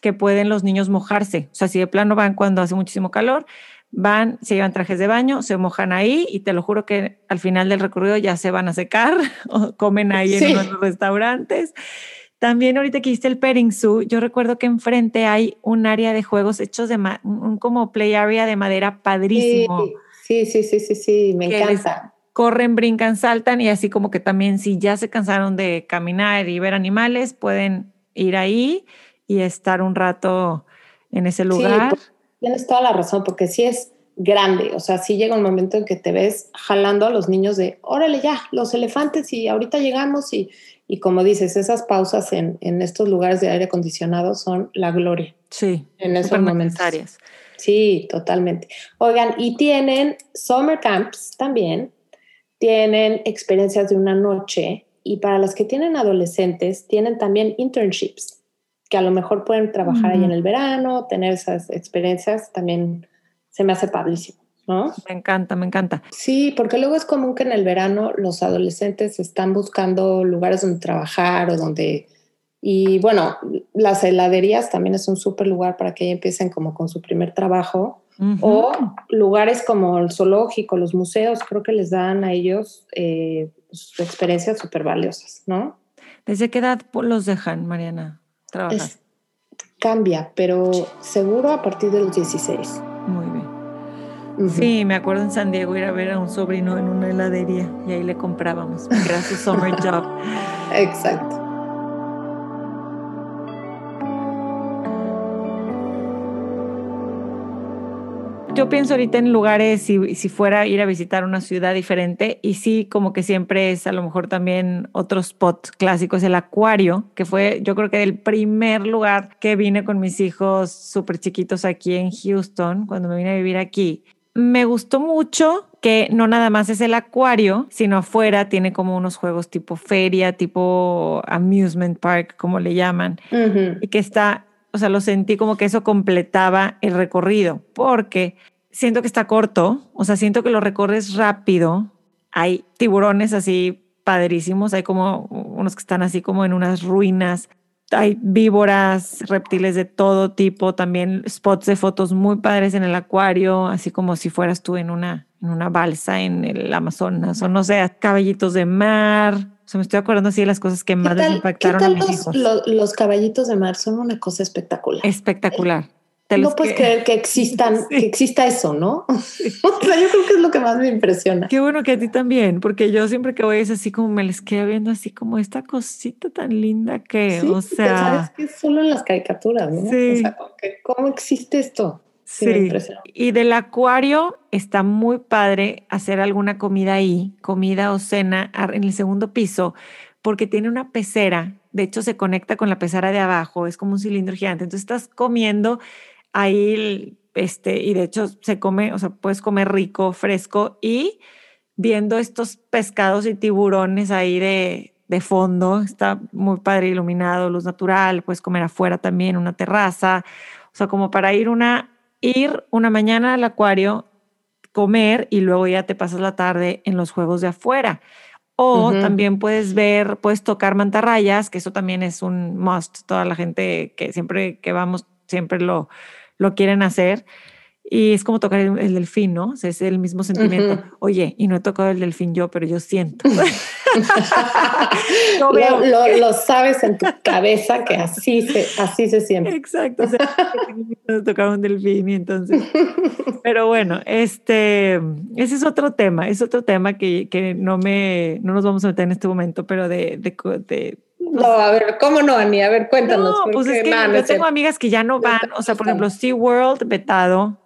que pueden los niños mojarse. O sea, si de plano van cuando hace muchísimo calor, van, se llevan trajes de baño, se mojan ahí y te lo juro que al final del recorrido ya se van a secar o comen ahí Sí. en unos restaurantes. También ahorita que hiciste el petting zoo, yo recuerdo que enfrente hay un área de juegos hechos de un como play area de madera padrísimo. Sí, sí, sí, sí, sí, me encanta. Corren, brincan, saltan y así como que también si ya se cansaron de caminar y ver animales, pueden ir ahí y estar un rato en ese lugar. pues, tienes toda la razón, porque sí es grande, o sea, sí llega un momento en que te ves jalando a los niños de, órale ya, los elefantes y ahorita llegamos y, y como dices, esas pausas en, en estos lugares de aire acondicionado son la gloria sí, en esos momentos. necesarias. Sí, totalmente. Oigan, y tienen summer camps también, tienen experiencias de una noche y para las que tienen adolescentes, tienen también internships, que a lo mejor pueden trabajar ahí Ujú. en el verano, tener esas experiencias, también se me hace padrísimo, ¿no? Me encanta, me encanta. Sí, porque luego es común que en el verano los adolescentes están buscando lugares donde trabajar o donde... Y bueno, las heladerías también es un súper lugar para que empiecen como con su primer trabajo. O lugares como el zoológico, los museos, creo que les dan a ellos eh, pues, experiencias súper valiosas, ¿no? ¿Desde qué edad los dejan, Mariana, trabajar? Es- cambia, pero seguro a partir de los 16. Muy bien. Sí, me acuerdo en San Diego ir a ver a un sobrino en una heladería y ahí le comprábamos. Su summer job. Exacto. Yo pienso ahorita en lugares, si, si fuera a ir a visitar una ciudad diferente, y sí, como que siempre es a lo mejor también otro spot clásico, es el acuario, que fue yo creo que el primer lugar que vine con mis hijos súper chiquitos aquí en Houston, cuando me vine a vivir aquí. Me gustó mucho que no nada más es el acuario, sino afuera tiene como unos juegos tipo feria, tipo amusement park, como le llaman Ujú. y que está, o sea, lo sentí como que eso completaba el recorrido, porque siento que está corto, o sea, siento que lo recorres rápido, hay tiburones así padrísimos, hay como unos que están así como en unas ruinas, hay víboras, reptiles de todo tipo, también spots de fotos muy padres en el acuario, así como si fueras tú en una, en una balsa en el Amazonas, o no sé, caballitos de mar. O sea, me estoy acordando así de las cosas que ¿Qué más les tal, impactaron qué a mis los, hijos. lo- los caballitos de mar? Son una cosa espectacular. Espectacular. De no puedes que- creer que existan, Sí. que exista eso, ¿no? o sea, yo creo que es lo que más me impresiona. Qué bueno que a ti también, porque yo siempre que voy es así como me les queda viendo así como esta cosita tan linda que, Sí, o que sabes sea, que es solo en las caricaturas, ¿no? Sí. O sea, ¿cómo existe esto? Sí. Y del acuario está muy padre hacer alguna comida ahí, comida o cena en el segundo piso, porque tiene una pecera. De hecho, se conecta con la pecera de abajo, es como un cilindro gigante. Entonces estás comiendo ahí, este, y de hecho se come, o sea, puedes comer rico, fresco y viendo estos pescados y tiburones ahí de, de fondo. Está muy padre iluminado, luz natural, puedes comer afuera también, una terraza. O sea, como para ir una, ir una mañana al acuario, comer y luego ya te pasas la tarde en los juegos de afuera. O también puedes ver, puedes tocar mantarrayas, que eso también es un must. Toda la gente que siempre que vamos, siempre lo, lo quieren hacer. Y es como tocar el, el delfín, ¿no? O sea, es el mismo sentimiento. Ujú. Oye, y no he tocado el delfín yo, pero yo siento. Lo, veo- lo- lo sabes en tu cabeza que así se, así se siente. Exacto, o sea, tocaba un delfín y entonces. Pero bueno, este, ese es otro tema, es otro tema que, que no me, no nos vamos a meter en este momento, pero de, de, de- No, a ver, ¿cómo no, Ani? A ver, cuéntanos. no, pues es que yo tengo amigas que ya no van, o sea, por ejemplo, SeaWorld vetado.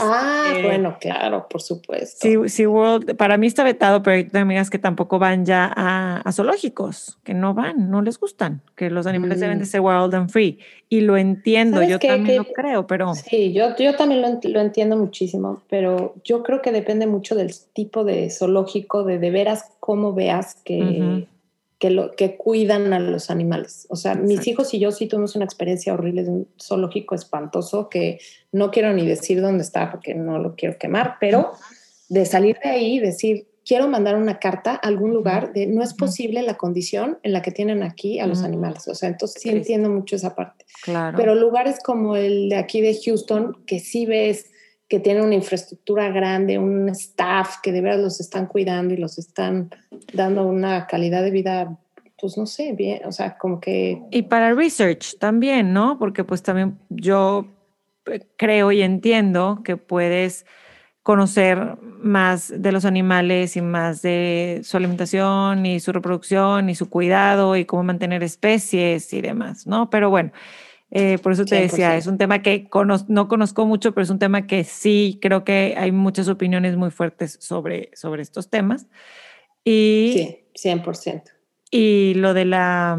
Ah, este, bueno, claro, por supuesto. Sea- SeaWorld, para mí está vetado, pero hay amigas que tampoco van ya a, a zoológicos, que no van, no les gustan, que los animales deben de Mm. ser wild and free. Y lo entiendo, ¿Sabes yo qué? también Que- lo creo, pero Sí, yo, yo también lo, ent- lo entiendo muchísimo, pero yo creo que depende mucho del tipo de zoológico, de de veras cómo veas que, Ujú. Que, lo, que cuidan a los animales. O sea, mis hijos y yo sí tuvimos una experiencia horrible de un zoológico espantoso que no quiero ni decir dónde está porque no lo quiero quemar, pero de salir de ahí y decir, quiero mandar una carta a algún lugar de no es posible la condición en la que tienen aquí a los Mm. animales. O sea, entonces sí Sí. entiendo mucho esa parte. claro. Pero lugares como el de aquí de Houston, que sí ves que tiene una infraestructura grande, un staff que de verdad los están cuidando y los están dando una calidad de vida pues no sé, bien, o sea, como que... Y para research también, ¿no? Porque pues también yo eh, creo y entiendo que puedes conocer más de los animales y más de su alimentación y su reproducción y su cuidado y cómo mantener especies y demás, ¿no? Pero bueno, eh, por eso te decía, es un tema que no conozco mucho, pero es un tema que sí creo que hay muchas opiniones muy fuertes sobre, sobre estos temas. Y, sí, 100%. Y lo de la,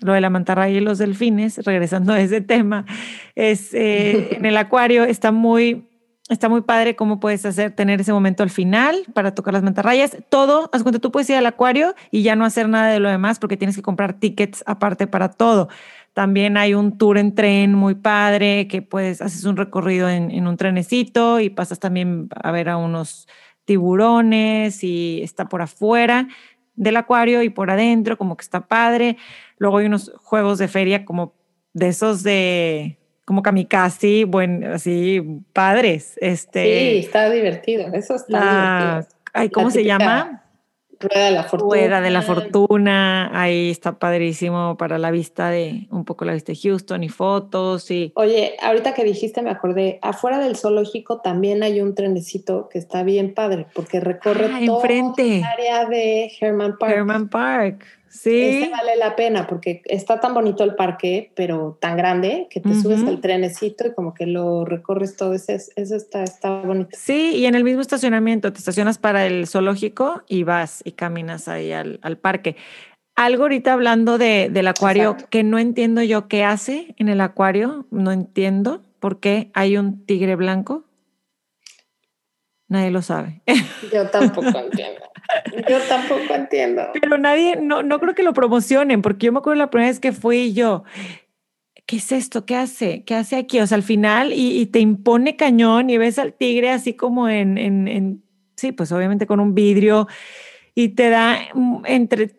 lo de la mantarraya y los delfines, regresando a ese tema, es eh, en el acuario está muy Está muy padre cómo puedes hacer, tener ese momento al final para tocar las mantarrayas. Todo, haz cuenta, tú puedes ir al acuario y ya no hacer nada de lo demás porque tienes que comprar tickets aparte para todo. También hay un tour en tren muy padre que puedes, haces un recorrido en, en un trenecito y pasas también a ver a unos tiburones y está por afuera del acuario y por adentro, como que está padre. Luego hay unos juegos de feria como de esos de como kamikaze, buen, así, padres. Este, sí, está divertido, eso está divertido. ¿Cómo se llama? Rueda de la Fortuna. Rueda de la Fortuna, ahí está padrísimo para la vista de, un poco la vista de Houston y fotos y... Oye, ahorita que dijiste me acordé, afuera del zoológico también hay un trenecito que está bien padre porque recorre ah, toda el área de Herman Park. Herman Park. Sí. Este vale la pena porque está tan bonito el parque, pero tan grande que te subes al trenecito y como que lo recorres todo. Ese, eso está, está bonito. Sí, y en el mismo estacionamiento te estacionas para el zoológico y vas y caminas ahí al, parque. Algo ahorita hablando de, del acuario que no entiendo yo qué hace en el acuario, no entiendo por qué hay un tigre blanco. Nadie lo sabe. Yo tampoco entiendo. Yo tampoco entiendo. Pero nadie, no, no creo que lo promocionen, porque yo me acuerdo la primera vez que fui yo, ¿qué es esto? ¿Qué hace? ¿Qué hace aquí? O sea, al final, y, te impone cañón y ves al tigre así como en, en, sí, pues obviamente con un vidrio y te da mm, entre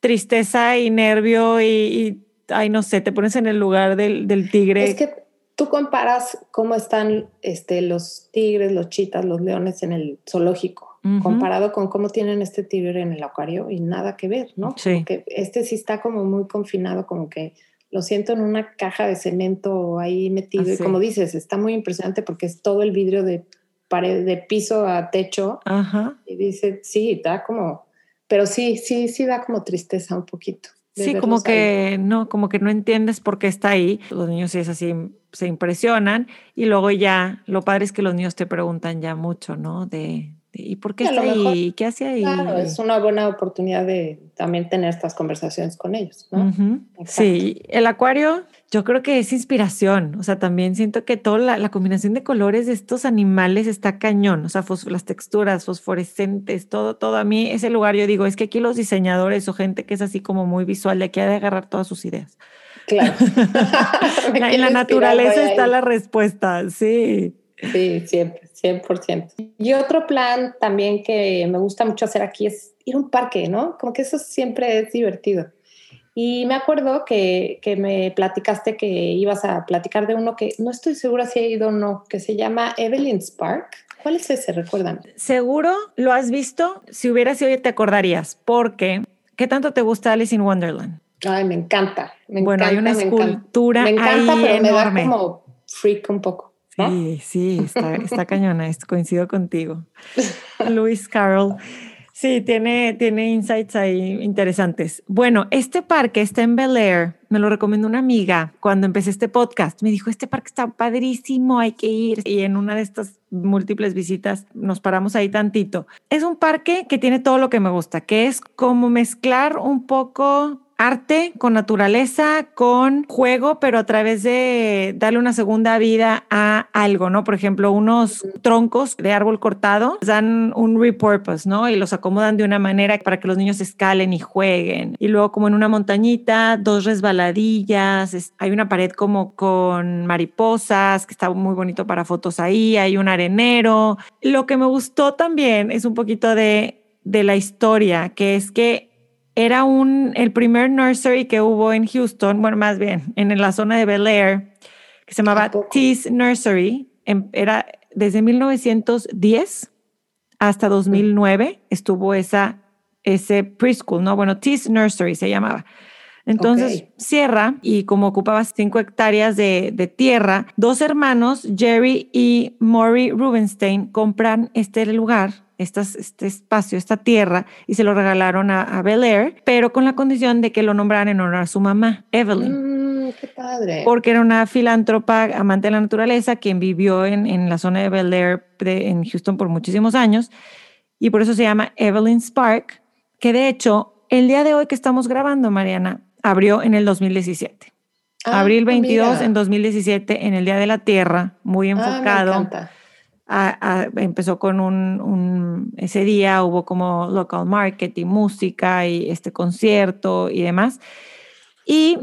tristeza y nervio y, y ay, no sé, te pones en el lugar del, del tigre. Es que tú comparas cómo están este, los tigres, los chitas, los leones en el zoológico comparado con cómo tienen este tigre en el acuario y nada que ver, ¿no? Sí. Porque este sí está como muy confinado, como que lo siento en una caja de cemento ahí metido y como dices, está muy impresionante porque es todo el vidrio de pared, de piso a techo. Ajá. Y dice, sí, da como, pero sí, sí, sí da como tristeza un poquito. Sí, como que no, como que no entiendes por qué está ahí. Los niños sí es así, se impresionan y luego ya, lo padre es que los niños te preguntan ya mucho, ¿no? De, ¿Y por qué está ahí? ¿Qué hace ahí? Claro, es una buena oportunidad de también tener estas conversaciones con ellos, ¿no? Sí, el acuario yo creo que es inspiración, o sea, también siento que toda la, combinación de colores de estos animales está cañón, o sea, las texturas fosforescentes, todo, todo. A mí ese lugar yo digo, es que aquí los diseñadores o gente que es así como muy visual, de aquí ha de agarrar todas sus ideas. Claro. en la naturaleza está la respuesta, sí. Sí, siempre, 100%. Y otro plan también que me gusta mucho hacer aquí es ir a un parque, ¿no? Como que eso siempre es divertido. Y me acuerdo que, que, me platicaste que ibas a platicar de uno que no estoy segura si he ido o no, que se llama Evelyn's Park. ¿Cuál es ese? Recuérdame. Seguro lo has visto. Si hubieras ido, te acordarías. Porque, ¿qué tanto te gusta Alice in Wonderland? Ay, me encanta. Me bueno, hay una escultura me encanta, ahí pero enorme. me da como freak un poco. Sí, sí, está, está cañona, coincido contigo. Luis Carroll. Sí, tiene, tiene insights ahí interesantes. Bueno, este parque está en Bel Air. Me lo recomendó una amiga cuando empecé este podcast. Me dijo, este parque está padrísimo, hay que ir. Y en una de estas múltiples visitas nos paramos ahí tantito. Es un parque que tiene todo lo que me gusta, que es como mezclar un poco arte con naturaleza, con juego, pero a través de darle una segunda vida a algo, ¿no? Por ejemplo, unos troncos de árbol cortado dan un repurpose, ¿no? Y los acomodan de una manera para que los niños escalen y jueguen. Y luego como en una montañita, dos resbaladillas, hay una pared como con mariposas, que está muy bonito para fotos ahí, hay un arenero. Lo que me gustó también es un poquito de de la historia, que es que era un, el primer nursery que hubo en Houston, bueno, más bien en la zona de Bel Air, que se llamaba Tees Nursery. Em, era desde 1910 hasta 2009 estuvo esa ese preschool, ¿no? Bueno, Tees Nursery se llamaba. Entonces Ok. cierra y como ocupaba cinco hectáreas de, de tierra, dos hermanos, Jerry y Maury Rubenstein, compran este lugar, estas- este espacio, esta tierra, y se lo regalaron a, a Bel Air, pero con la condición de que lo nombraran en honor a su mamá, Evelyn Mm, qué padre. porque era una filántropa amante de la naturaleza quien vivió en, en la zona de Bel Air de- en Houston por muchísimos años y por eso se llama Evelyn Spark, que de hecho el día de hoy que estamos grabando, Mariana, abrió en el 2017. Ah, Abril 22 mira. en 2017 en el Día de la Tierra, muy Ah, enfocado. encanta. A- a- empezó con un, un- ese día hubo como local market y música y este concierto y demás. Y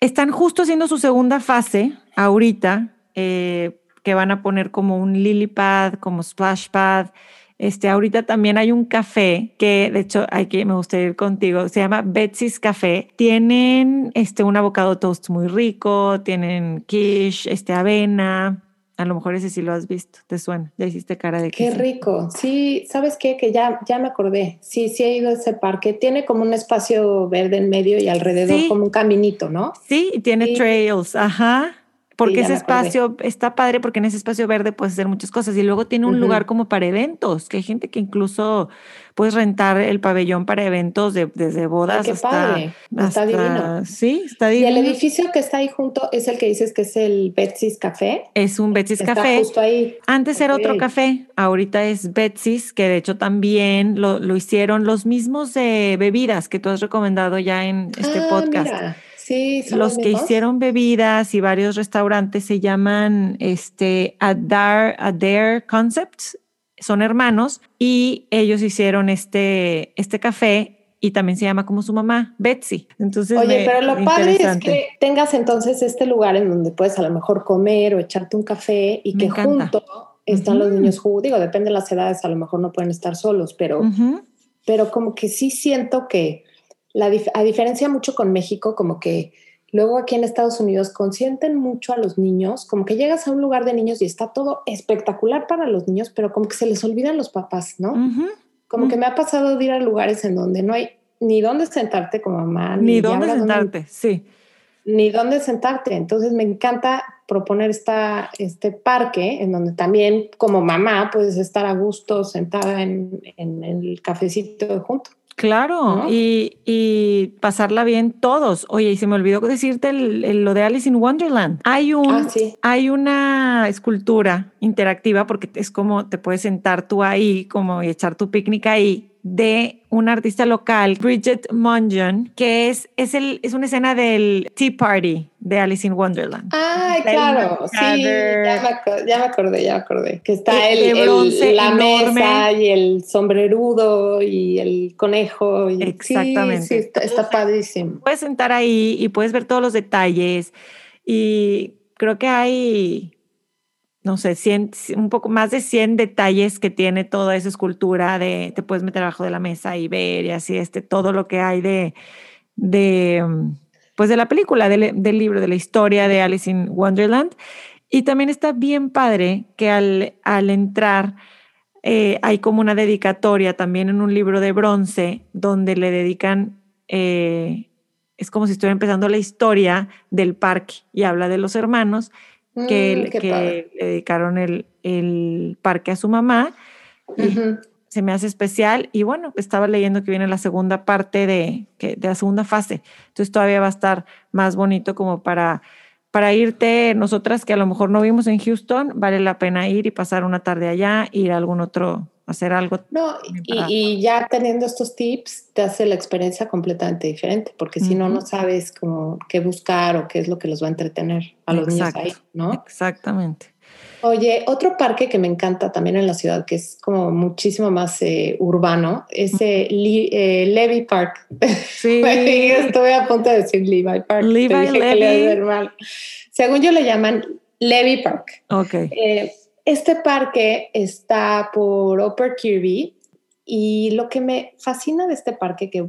están justo haciendo su segunda fase ahorita, eh, que van a poner como un lily pad, como splash pad. Este, ahorita también hay un café que, de hecho, hay que me gustaría ir contigo. Se llama Betsy's Café. Tienen este, un avocado toast muy rico, tienen quiche, este, avena. A lo mejor ese sí lo has visto, te suena. Ya hiciste cara de que Qué sí. rico. Sí, ¿sabes qué? Que ya, ya me acordé. Sí, sí he ido a ese parque. Tiene como un espacio verde en medio y alrededor Sí. como un caminito, ¿no? Sí, y tiene Sí. trails, ajá. Porque Sí, ese espacio está padre porque en ese espacio verde puedes hacer muchas cosas y luego tiene un lugar como para eventos, que hay gente que incluso puedes rentar el pabellón para eventos de, desde bodas qué hasta, padre. Está divino. Sí, está Y divino. el edificio que está ahí junto es el que dices que es el Betsy's Café. es un Betsy's Está Café. justo ahí. Antes era otro café, ahorita es Betsy's, que de hecho también lo, lo hicieron los mismos de bebidas que tú has recomendado ya en este Ah, podcast. mira. Sí, son Los que hicieron bebidas y varios restaurantes se llaman este, Adair, Adair Concepts, son hermanos y ellos hicieron este, este café y también se llama como su mamá, Betsy. Entonces, Oye, me- pero lo padre es que tengas entonces este lugar en donde puedes a lo mejor comer o echarte un café y Me que encanta. junto están los Ujú. niños jugando. Digo, depende de las edades, a lo mejor no pueden estar solos, pero, Ujú, pero como que sí siento que, la, dif- a diferencia mucho con México, como que luego aquí en Estados Unidos consienten mucho a los niños, como que llegas a un lugar de niños y está todo espectacular para los niños, pero como que se les olvidan los papás, ¿no? Como que me ha pasado de ir a lugares en donde no hay ni dónde sentarte como mamá, Ni dónde sentarte, sí. ni dónde sentarte. Entonces me encanta proponer esta, este parque en donde también como mamá puedes estar a gusto sentada en, en el cafecito junto. Claro, ¿No? y, y pasarla bien todos. Oye, y se me olvidó decirte el- el- lo de Alice in Wonderland. Hay un, Ah, sí. hay una escultura interactiva porque es como te puedes sentar tú ahí, como y echar tu picnic ahí de una artista local, Bridget Mungeon, que es, es, el, es una escena del Tea Party de Alice in Wonderland. El claro, sí, ya me, aco- ya me acordé, ya me acordé. Que está el, el- la enorme. mesa y el sombrerudo y el conejo. Y, sí, Exactamente. Sí, está, está padrísimo. puedes sentar ahí y puedes ver todos los detalles y creo que hay, no sé, 100, un poco más de 100 detalles que tiene toda esa escultura de, te puedes meter abajo de la mesa y ver y así, este, todo lo que hay de, de mm, pues de la película, del, del libro, de la historia de Alice in Wonderland. Y también está bien padre que al, al entrar eh, hay como una dedicatoria también en un libro de bronce donde le dedican, eh, es como si estuviera empezando la historia del parque y habla de los hermanos que, Mm, que padre. le dedicaron el, el parque a su mamá. Y se me hace especial y bueno, estaba leyendo que viene la segunda parte de, que, de la segunda fase. Entonces todavía va a estar más bonito como para, para irte, nosotras que a lo mejor no vimos en Houston, vale la pena ir y pasar una tarde allá, ir a algún otro, hacer algo. No, y, y ya teniendo estos tips te hace la experiencia completamente diferente, porque si no, no sabes cómo qué buscar o qué es lo que los va a entretener a los Exacto. niños ahí, ¿no? Exactamente. Oye, otro parque que me encanta también en la ciudad, que es como muchísimo más eh, urbano, es eh, eh, Levy Park. Sí. Estuve a punto de decir Levi Park. Levi Te dije que le Levy. mal. Según yo le llaman Levy Park. Ok. Este parque está por Upper Kirby y lo que me fascina de este parque, que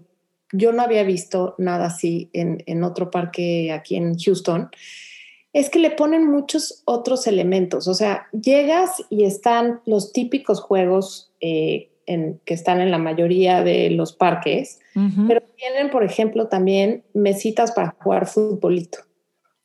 yo no había visto nada así en, en otro parque aquí en Houston, es que le ponen muchos otros elementos. O sea, llegas y están los típicos juegos eh, en, que están en la mayoría de los parques, pero tienen, por ejemplo, también mesitas para jugar futbolito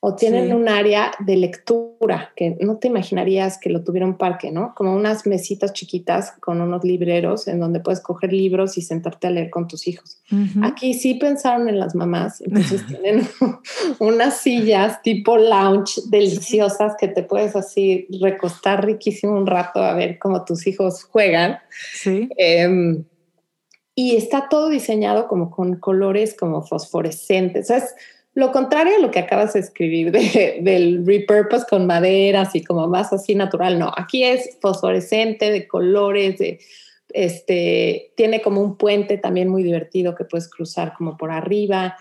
o tienen un área de lectura que no te imaginarías que lo tuviera un parque, ¿no? Como unas mesitas chiquitas con unos libreros en donde puedes coger libros y sentarte a leer con tus hijos. Aquí sí pensaron en las mamás, entonces tienen unas sillas tipo lounge deliciosas que te puedes así recostar riquísimo un rato a ver cómo tus hijos juegan. Sí. Em, y está todo diseñado como con colores como fosforescentes. O sea, es, lo contrario a lo que acabas de escribir del repurpose con maderas y como más así natural, no, aquí es fosforescente de colores, de, este, tiene como un puente también muy divertido que puedes cruzar como por arriba,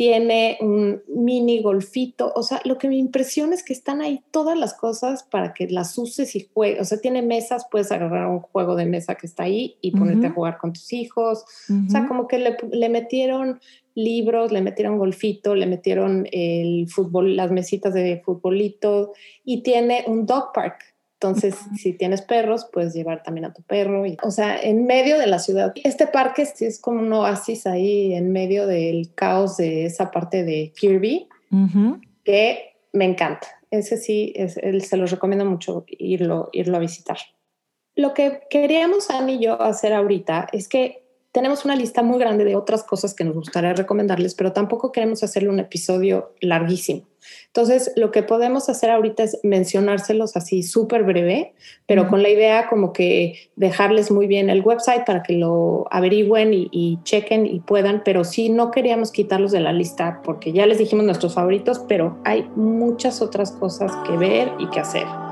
tiene un mini golfito, o sea, lo que me impresiona es que están ahí todas las cosas para que las uses y juegues, o sea, tiene mesas, puedes agarrar un juego de mesa que está ahí y ponerte a jugar con tus hijos, o sea, como que le, le metieron libros, le metieron golfito, le metieron el fútbol, las mesitas de futbolito y tiene un dog park. Entonces, si tienes perros, puedes llevar también a tu perro. Y, o sea, en medio de la ciudad. Este parque es como un oasis ahí en medio del caos de esa parte de Kirby, que me encanta. Ese sí, es, se los recomiendo mucho irlo, irlo a visitar. Lo que queríamos Annie y yo hacer ahorita es que tenemos una lista muy grande de otras cosas que nos gustaría recomendarles, pero tampoco queremos hacerle un episodio larguísimo. Entonces, lo que podemos hacer ahorita es mencionárselos así súper breve, pero con la idea como que dejarles muy bien el website para que lo averigüen y, y, chequen y puedan, pero sí no queríamos quitarlos de la lista porque ya les dijimos nuestros favoritos, pero hay muchas otras cosas que ver y que hacer.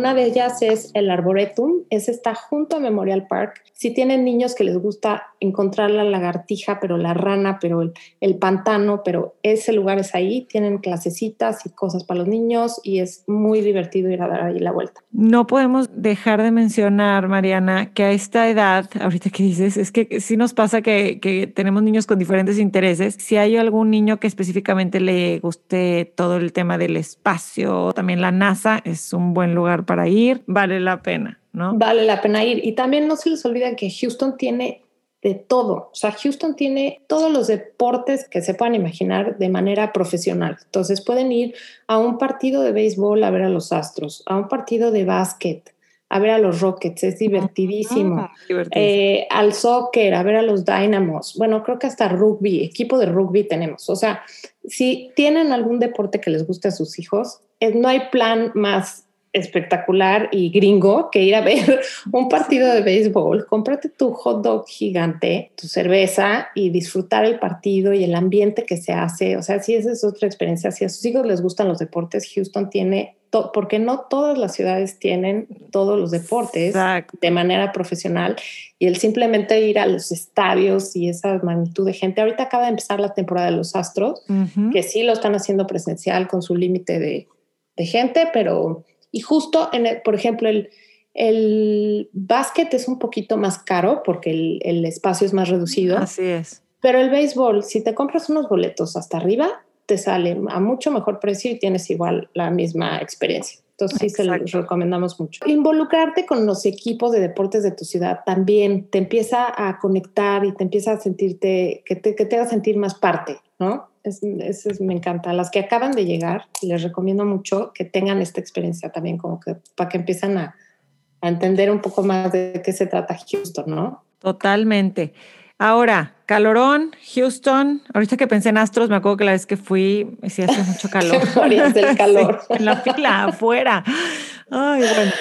Una de ellas es el Arboretum, ese está junto a Memorial Park. Si tienen niños que les gusta encontrar la lagartija, pero la rana, pero el, pantano, pero ese lugar es ahí, tienen clasecitas y cosas para los niños y es muy divertido ir a dar ahí la vuelta. No podemos dejar de mencionar, Mariana, que a esta edad, ahorita que dices, es que sí nos pasa que, que tenemos niños con diferentes intereses. Si hay algún niño que específicamente le guste todo el tema del espacio, también la NASA, es un buen lugar para ir, vale la pena, ¿no? Vale la pena ir. Y también no se les olviden que Houston tiene de todo. O sea, Houston tiene todos los deportes que se puedan imaginar de manera profesional. Entonces pueden ir a un partido de béisbol a ver a los Astros, a un partido de básquet, a ver a los Rockets, es divertidísimo. Ah, eh, al soccer, a ver a los Dynamos. Bueno, creo que hasta rugby, equipo de rugby tenemos. O sea, si tienen algún deporte que les guste a sus hijos, no hay plan más espectacular y gringo que ir a ver un partido de béisbol, cómprate tu hot dog gigante, tu cerveza y disfrutar el partido y el ambiente que se hace. O sea, si esa es otra experiencia. Si a sus hijos les gustan los deportes, Houston tiene, porque no todas las ciudades tienen todos los deportes de manera profesional y el simplemente ir a los estadios y esa magnitud de gente. Ahorita acaba de empezar la temporada de los Astros, que sí lo están haciendo presencial con su límite de, de gente, pero y justo, en por ejemplo, el, el básquet es un poquito más caro porque el, el, espacio es más reducido. Así es. Pero el béisbol, si te compras unos boletos hasta arriba, te sale a mucho mejor precio y tienes igual la misma experiencia. Entonces sí se los recomendamos mucho. Involucrarte con los equipos de deportes de tu ciudad también te empieza a conectar y te empieza a sentirte, que te, que te haga sentir más parte, ¿no? Es, me encanta. Las que acaban de llegar, les recomiendo mucho que tengan esta experiencia también, como que para que empiezan a, a entender un poco más de qué se trata Houston, ¿no? Totalmente. Ahora, calorón, Houston. Ahorita que pensé en Astros, me acuerdo que la vez que fui, sí hace mucho calor. del calor. en la fila, afuera. Ay, bueno.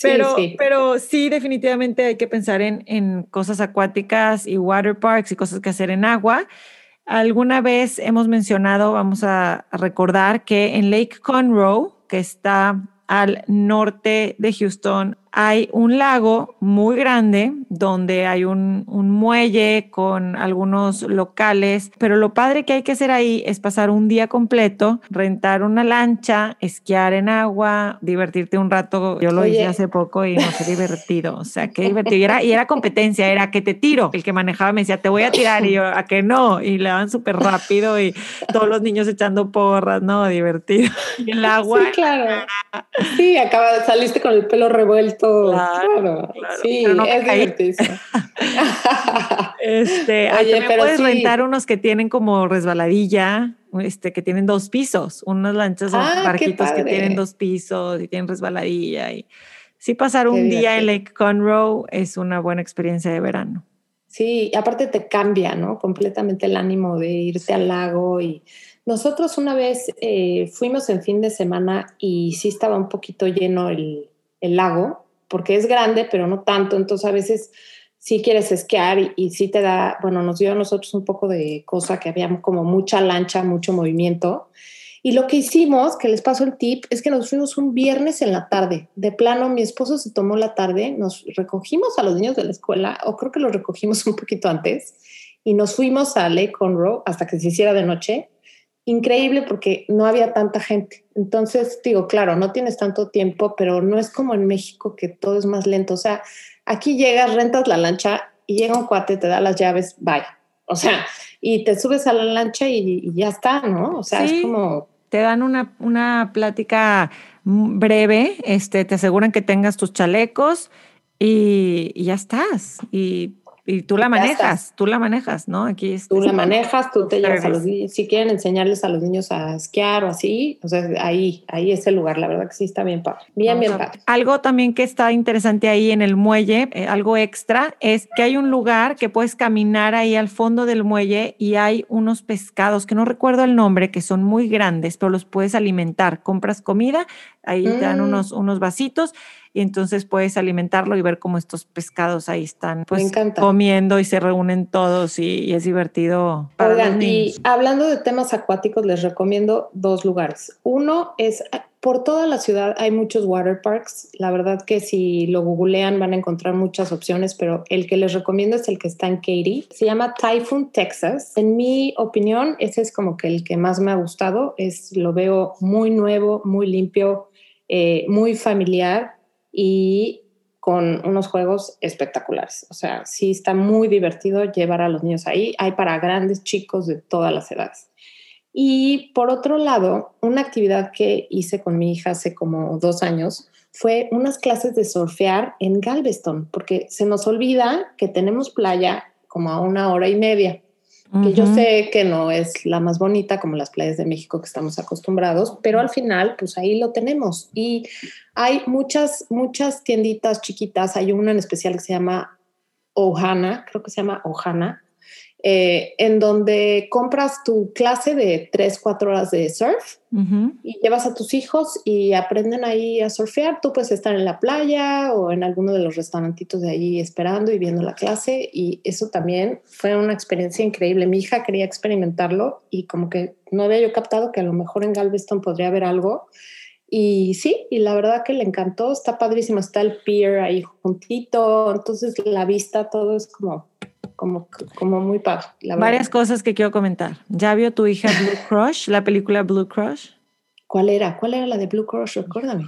Pero sí, pero sí, definitivamente hay que pensar en, en cosas acuáticas y water parks y cosas que hacer en agua. Alguna vez hemos mencionado, vamos a recordar que en Lake Conroe, que está al norte de Houston, hay un lago muy grande donde hay un, un, muelle con algunos locales, pero lo padre que hay que hacer ahí es pasar un día completo, rentar una lancha, esquiar en agua, divertirte un rato. Yo lo hice hace poco y no fue divertido, o sea, qué divertido. Y era, y era competencia, era que te tiro. El que manejaba me decía, te voy a tirar y yo, a que no, y le daban súper rápido y todos los niños echando porras, no, divertido. Y el agua. Sí, claro. Sí, acaba, saliste con el pelo revuelto. Claro, sí, es divertido. este, Oye, pero puedes rentar unos que tienen como resbaladilla, este, que tienen dos pisos, unas lanchas ah, barquitos que tienen dos pisos y tienen resbaladilla. Y sí, pasar un día en Lake Conroe es una buena experiencia de verano. Sí, y aparte te cambia, ¿no? Completamente el ánimo de irte al lago y nosotros una vez eh, fuimos en fin de semana y sí estaba un poquito lleno el, el, lago, porque es grande, pero no tanto, entonces a veces sí quieres esquiar y, y sí te da, bueno, nos dio a nosotros un poco de cosa que había como mucha lancha, mucho movimiento. Y lo que hicimos, que les paso el tip, es que nos fuimos un viernes en la tarde. De plano, mi esposo se tomó la tarde, nos recogimos a los niños de la escuela, o creo que los recogimos un poquito antes, y nos fuimos a Lake Conroe hasta que se hiciera de noche increíble porque no había tanta gente. Entonces, digo, claro, no tienes tanto tiempo, pero no es como en México que todo es más lento. O sea, aquí llegas, rentas la lancha y llega un cuate, te da las llaves, vaya. O sea, y te subes a la lancha y, ya está, ¿no? O sea, es como... Te dan una, una plática breve, este, te aseguran que tengas tus chalecos y, y ya estás. Y y tú la manejas, tú la manejas, ¿no? Aquí es, tú la manejas, tú te llevas a los niños. Si quieren enseñarles a los niños a esquiar o así, o sea, ahí, ahí es el lugar. La verdad que sí está bien padre. Bien, bien padre. Algo también que está interesante ahí en el muelle, eh, algo extra, es que hay un lugar que puedes caminar ahí al fondo del muelle y hay unos pescados que no recuerdo el nombre, que son muy grandes, pero los puedes alimentar. Compras comida, ahí te dan mm. unos, unos vasitos y entonces puedes alimentarlo y ver cómo estos pescados ahí están pues comiendo y se reúnen todos y, es divertido. Para Oigan, y hablando de temas acuáticos, les recomiendo dos lugares. Uno es por toda la ciudad hay muchos water parks. La verdad que si lo googlean van a encontrar muchas opciones, pero el que les recomiendo es el que está en Katy. Se llama Typhoon, Texas. En mi opinión, ese es como que el que más me ha gustado. Es, lo veo muy nuevo, muy limpio, eh, muy familiar y con unos juegos espectaculares. O sea, sí está muy divertido llevar a los niños ahí. Hay para grandes chicos de todas las edades. Y por otro lado, una actividad que hice con mi hija hace como dos años fue unas clases de surfear en Galveston, porque se nos olvida que tenemos playa como a una hora y media que yo sé que no es la más bonita como las playas de México que estamos acostumbrados, pero al final, pues ahí lo tenemos. Y hay muchas, muchas tienditas chiquitas. Hay una en especial que se llama Ohana, creo que se llama Ohana, eh, en donde compras tu clase de 3, 4 horas de surf y llevas a tus hijos y aprenden ahí a surfear. Tú puedes estar en la playa o en alguno de los restaurantitos de allí esperando y viendo la clase y eso también fue una experiencia increíble. Mi hija quería experimentarlo y como que no había yo captado que a lo mejor en Galveston podría haber algo. Y sí, y la verdad que le encantó, está padrísimo, está el pier ahí juntito, entonces la vista, todo es como como, como muy padre. Varias cosas que quiero comentar. ¿Ya vio tu hija Blue Crush, la película Blue Crush? ¿Cuál era? ¿Cuál era la de Blue Crush? Recuérdame.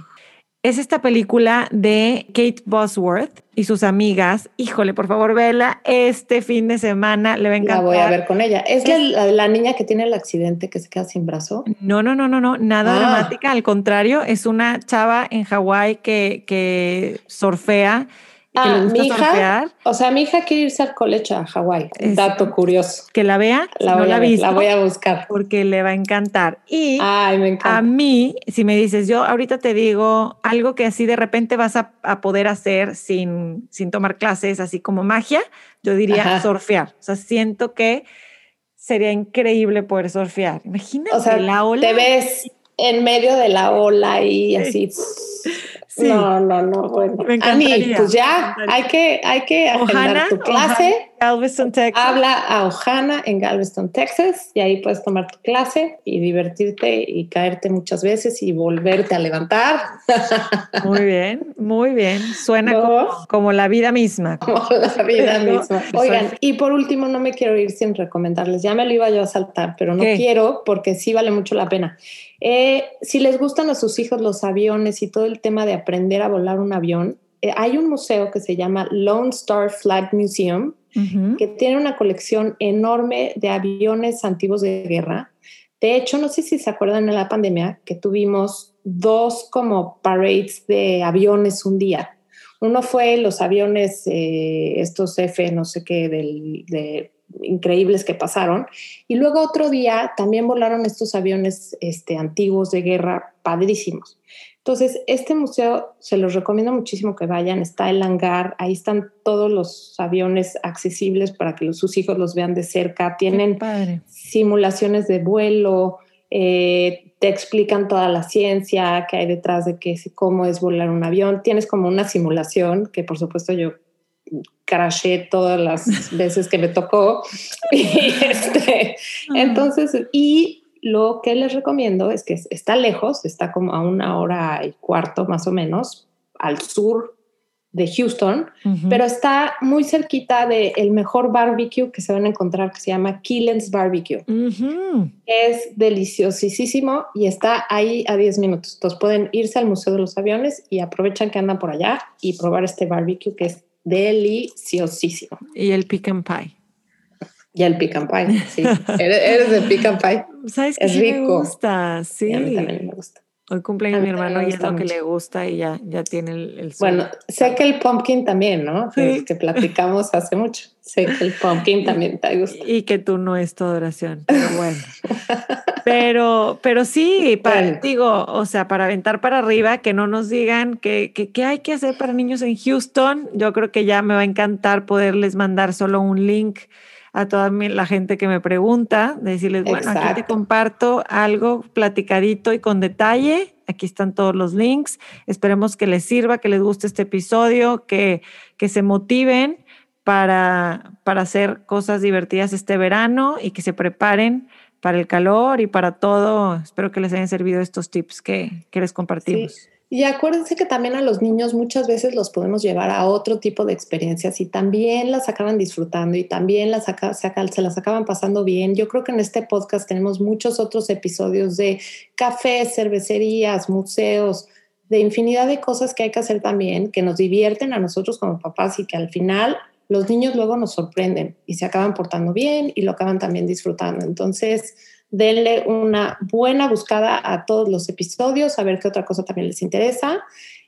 Es esta película de Kate Bosworth y sus amigas. Híjole, por favor, vela este fin de semana. Le va a encantar. La voy a ver con ella. ¿Es, la, la, niña que tiene el accidente que se queda sin brazo? No, no, no, no, no. Nada ah. dramática. Al contrario, es una chava en Hawái que, que surfea Ah, mi hija, o sea, mi hija quiere irse al colecho a Hawái. Dato curioso. Que la vea, la, voy la, a la voy a buscar. Porque le va a encantar. Y Ay, me encanta. a mí, si me dices, yo ahorita te digo algo que así de repente vas a, poder hacer sin, sin tomar clases, así como magia, yo diría surfear. O sea, siento que sería increíble poder surfear. Imagínate o sea, la ola. Te ves en medio de la ola y así. No, no, no, bueno. Me pues ya, hay que, hay que agendar tu clase. Galveston, Texas. Habla a Ojana en Galveston, Texas, y ahí puedes tomar tu clase y divertirte y caerte muchas veces y volverte a levantar. Muy bien, muy bien. Suena ¿No? como, como la vida misma. Como la vida ¿No? misma. Oigan, y por último, no me quiero ir sin recomendarles. Ya me lo iba yo a saltar, pero no ¿Qué? quiero porque sí vale mucho la pena. Eh, si les gustan a sus hijos los aviones y todo el tema de aprender a volar un avión, eh, hay un museo que se llama Lone Star Flag Museum que tiene una colección enorme de aviones antiguos de guerra. De hecho, no sé si se acuerdan en la pandemia que tuvimos dos como parades de aviones un día. Uno fue los aviones, eh, estos F, no sé qué, del, de increíbles que pasaron. Y luego otro día también volaron estos aviones este, antiguos de guerra, padrísimos. Entonces, este museo se los recomiendo muchísimo que vayan. Está el hangar, ahí están todos los aviones accesibles para que los- sus hijos los vean de cerca. Tienen simulaciones de vuelo, eh, te explican toda la ciencia que hay detrás de que, cómo es volar un avión. Tienes como una simulación que por supuesto yo crashé todas las veces que me tocó. Y este, entonces, y lo que les recomiendo es que está lejos, está como a una hora y cuarto más o menos al sur de Houston, Ujú. pero está muy cerquita del el mejor barbecue que se van a encontrar, que se llama Killen's Barbecue. Ujú. Es deliciosísimo y está ahí a 10 minutos. Entonces pueden irse al Museo de los Aviones y aprovechan que andan por allá y probar este barbecue que es deliciosísimo. Y el pick and pie. Y el pecan pie, sí. eres, eres de pecan pie. ¿Sabes Es sí me rico. gusta? Sí. Y a mí también me gusta. Hoy cumpleaños A mi hermano y es lo que mucho. le gusta y ya, ya tiene el, el Bueno, sé que el pumpkin también, ¿no? Que- Sí. Que platicamos hace mucho. Sé que el pumpkin también te gusta. Y que tú no es tu adoración, pero bueno. pero, pero sí, para, Bueno. digo, o sea, para aventar para arriba, que no nos digan que, que, qué hay que hacer para niños en Houston. Yo creo que ya me va a encantar poderles mandar solo un link a toda mi- la gente que me pregunta, decirles, bueno, aquí te comparto algo platicadito y con detalle. Aquí están todos los links. Esperemos que les sirva, que les guste este episodio, que, que se motiven para, para hacer cosas divertidas este verano y que se preparen para el calor y para todo. Espero que les hayan servido estos tips que, que les compartimos. Sí. Y acuérdense que también a los niños muchas veces los podemos llevar a otro tipo de experiencias y también las acaban disfrutando y también las se las acaban pasando bien. Yo creo que en este podcast tenemos muchos otros episodios de cafés, cervecerías, museos, de infinidad de cosas que hay que hacer también, que nos divierten a nosotros como papás y que al final los niños luego nos sorprenden y se acaban portando bien y lo acaban también disfrutando. Entonces, denle una buena buscada a todos los episodios, a ver qué otra cosa también les interesa.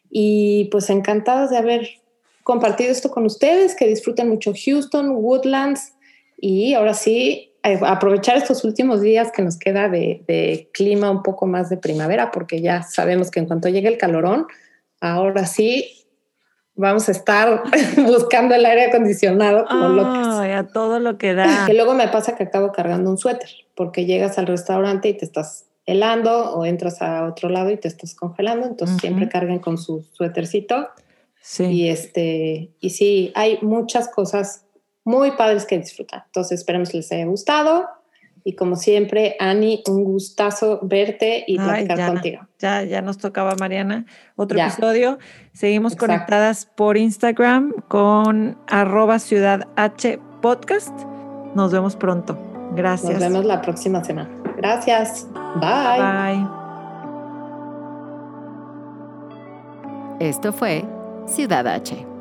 Y pues encantadas de haber compartido esto con ustedes, que disfruten mucho Houston, Woodlands y ahora sí, eh, aprovechar estos últimos días que nos queda de, de clima un poco más de primavera, porque ya sabemos que en cuanto llegue el calorón, ahora sí vamos a estar buscando el aire acondicionado como locas. Ay, a todo lo que da. Que luego me pasa que acabo cargando un suéter, porque llegas al restaurante y te estás helando o entras a otro lado y te estás congelando, entonces Ujú. siempre carguen con su suétercito Sí. y este y sí, hay muchas cosas muy padres que disfrutar. Entonces esperemos que les haya gustado y como siempre, Ani, un gustazo verte y Ay, platicar ya, contigo. Ya, ya nos tocaba, Mariana, otro Ya. episodio. Seguimos Exacto. conectadas por Instagram con arroba ciudad H podcast. Nos vemos pronto. Gracias. Nos vemos la próxima semana. Gracias. Bye. Bye. Esto fue Ciudad H.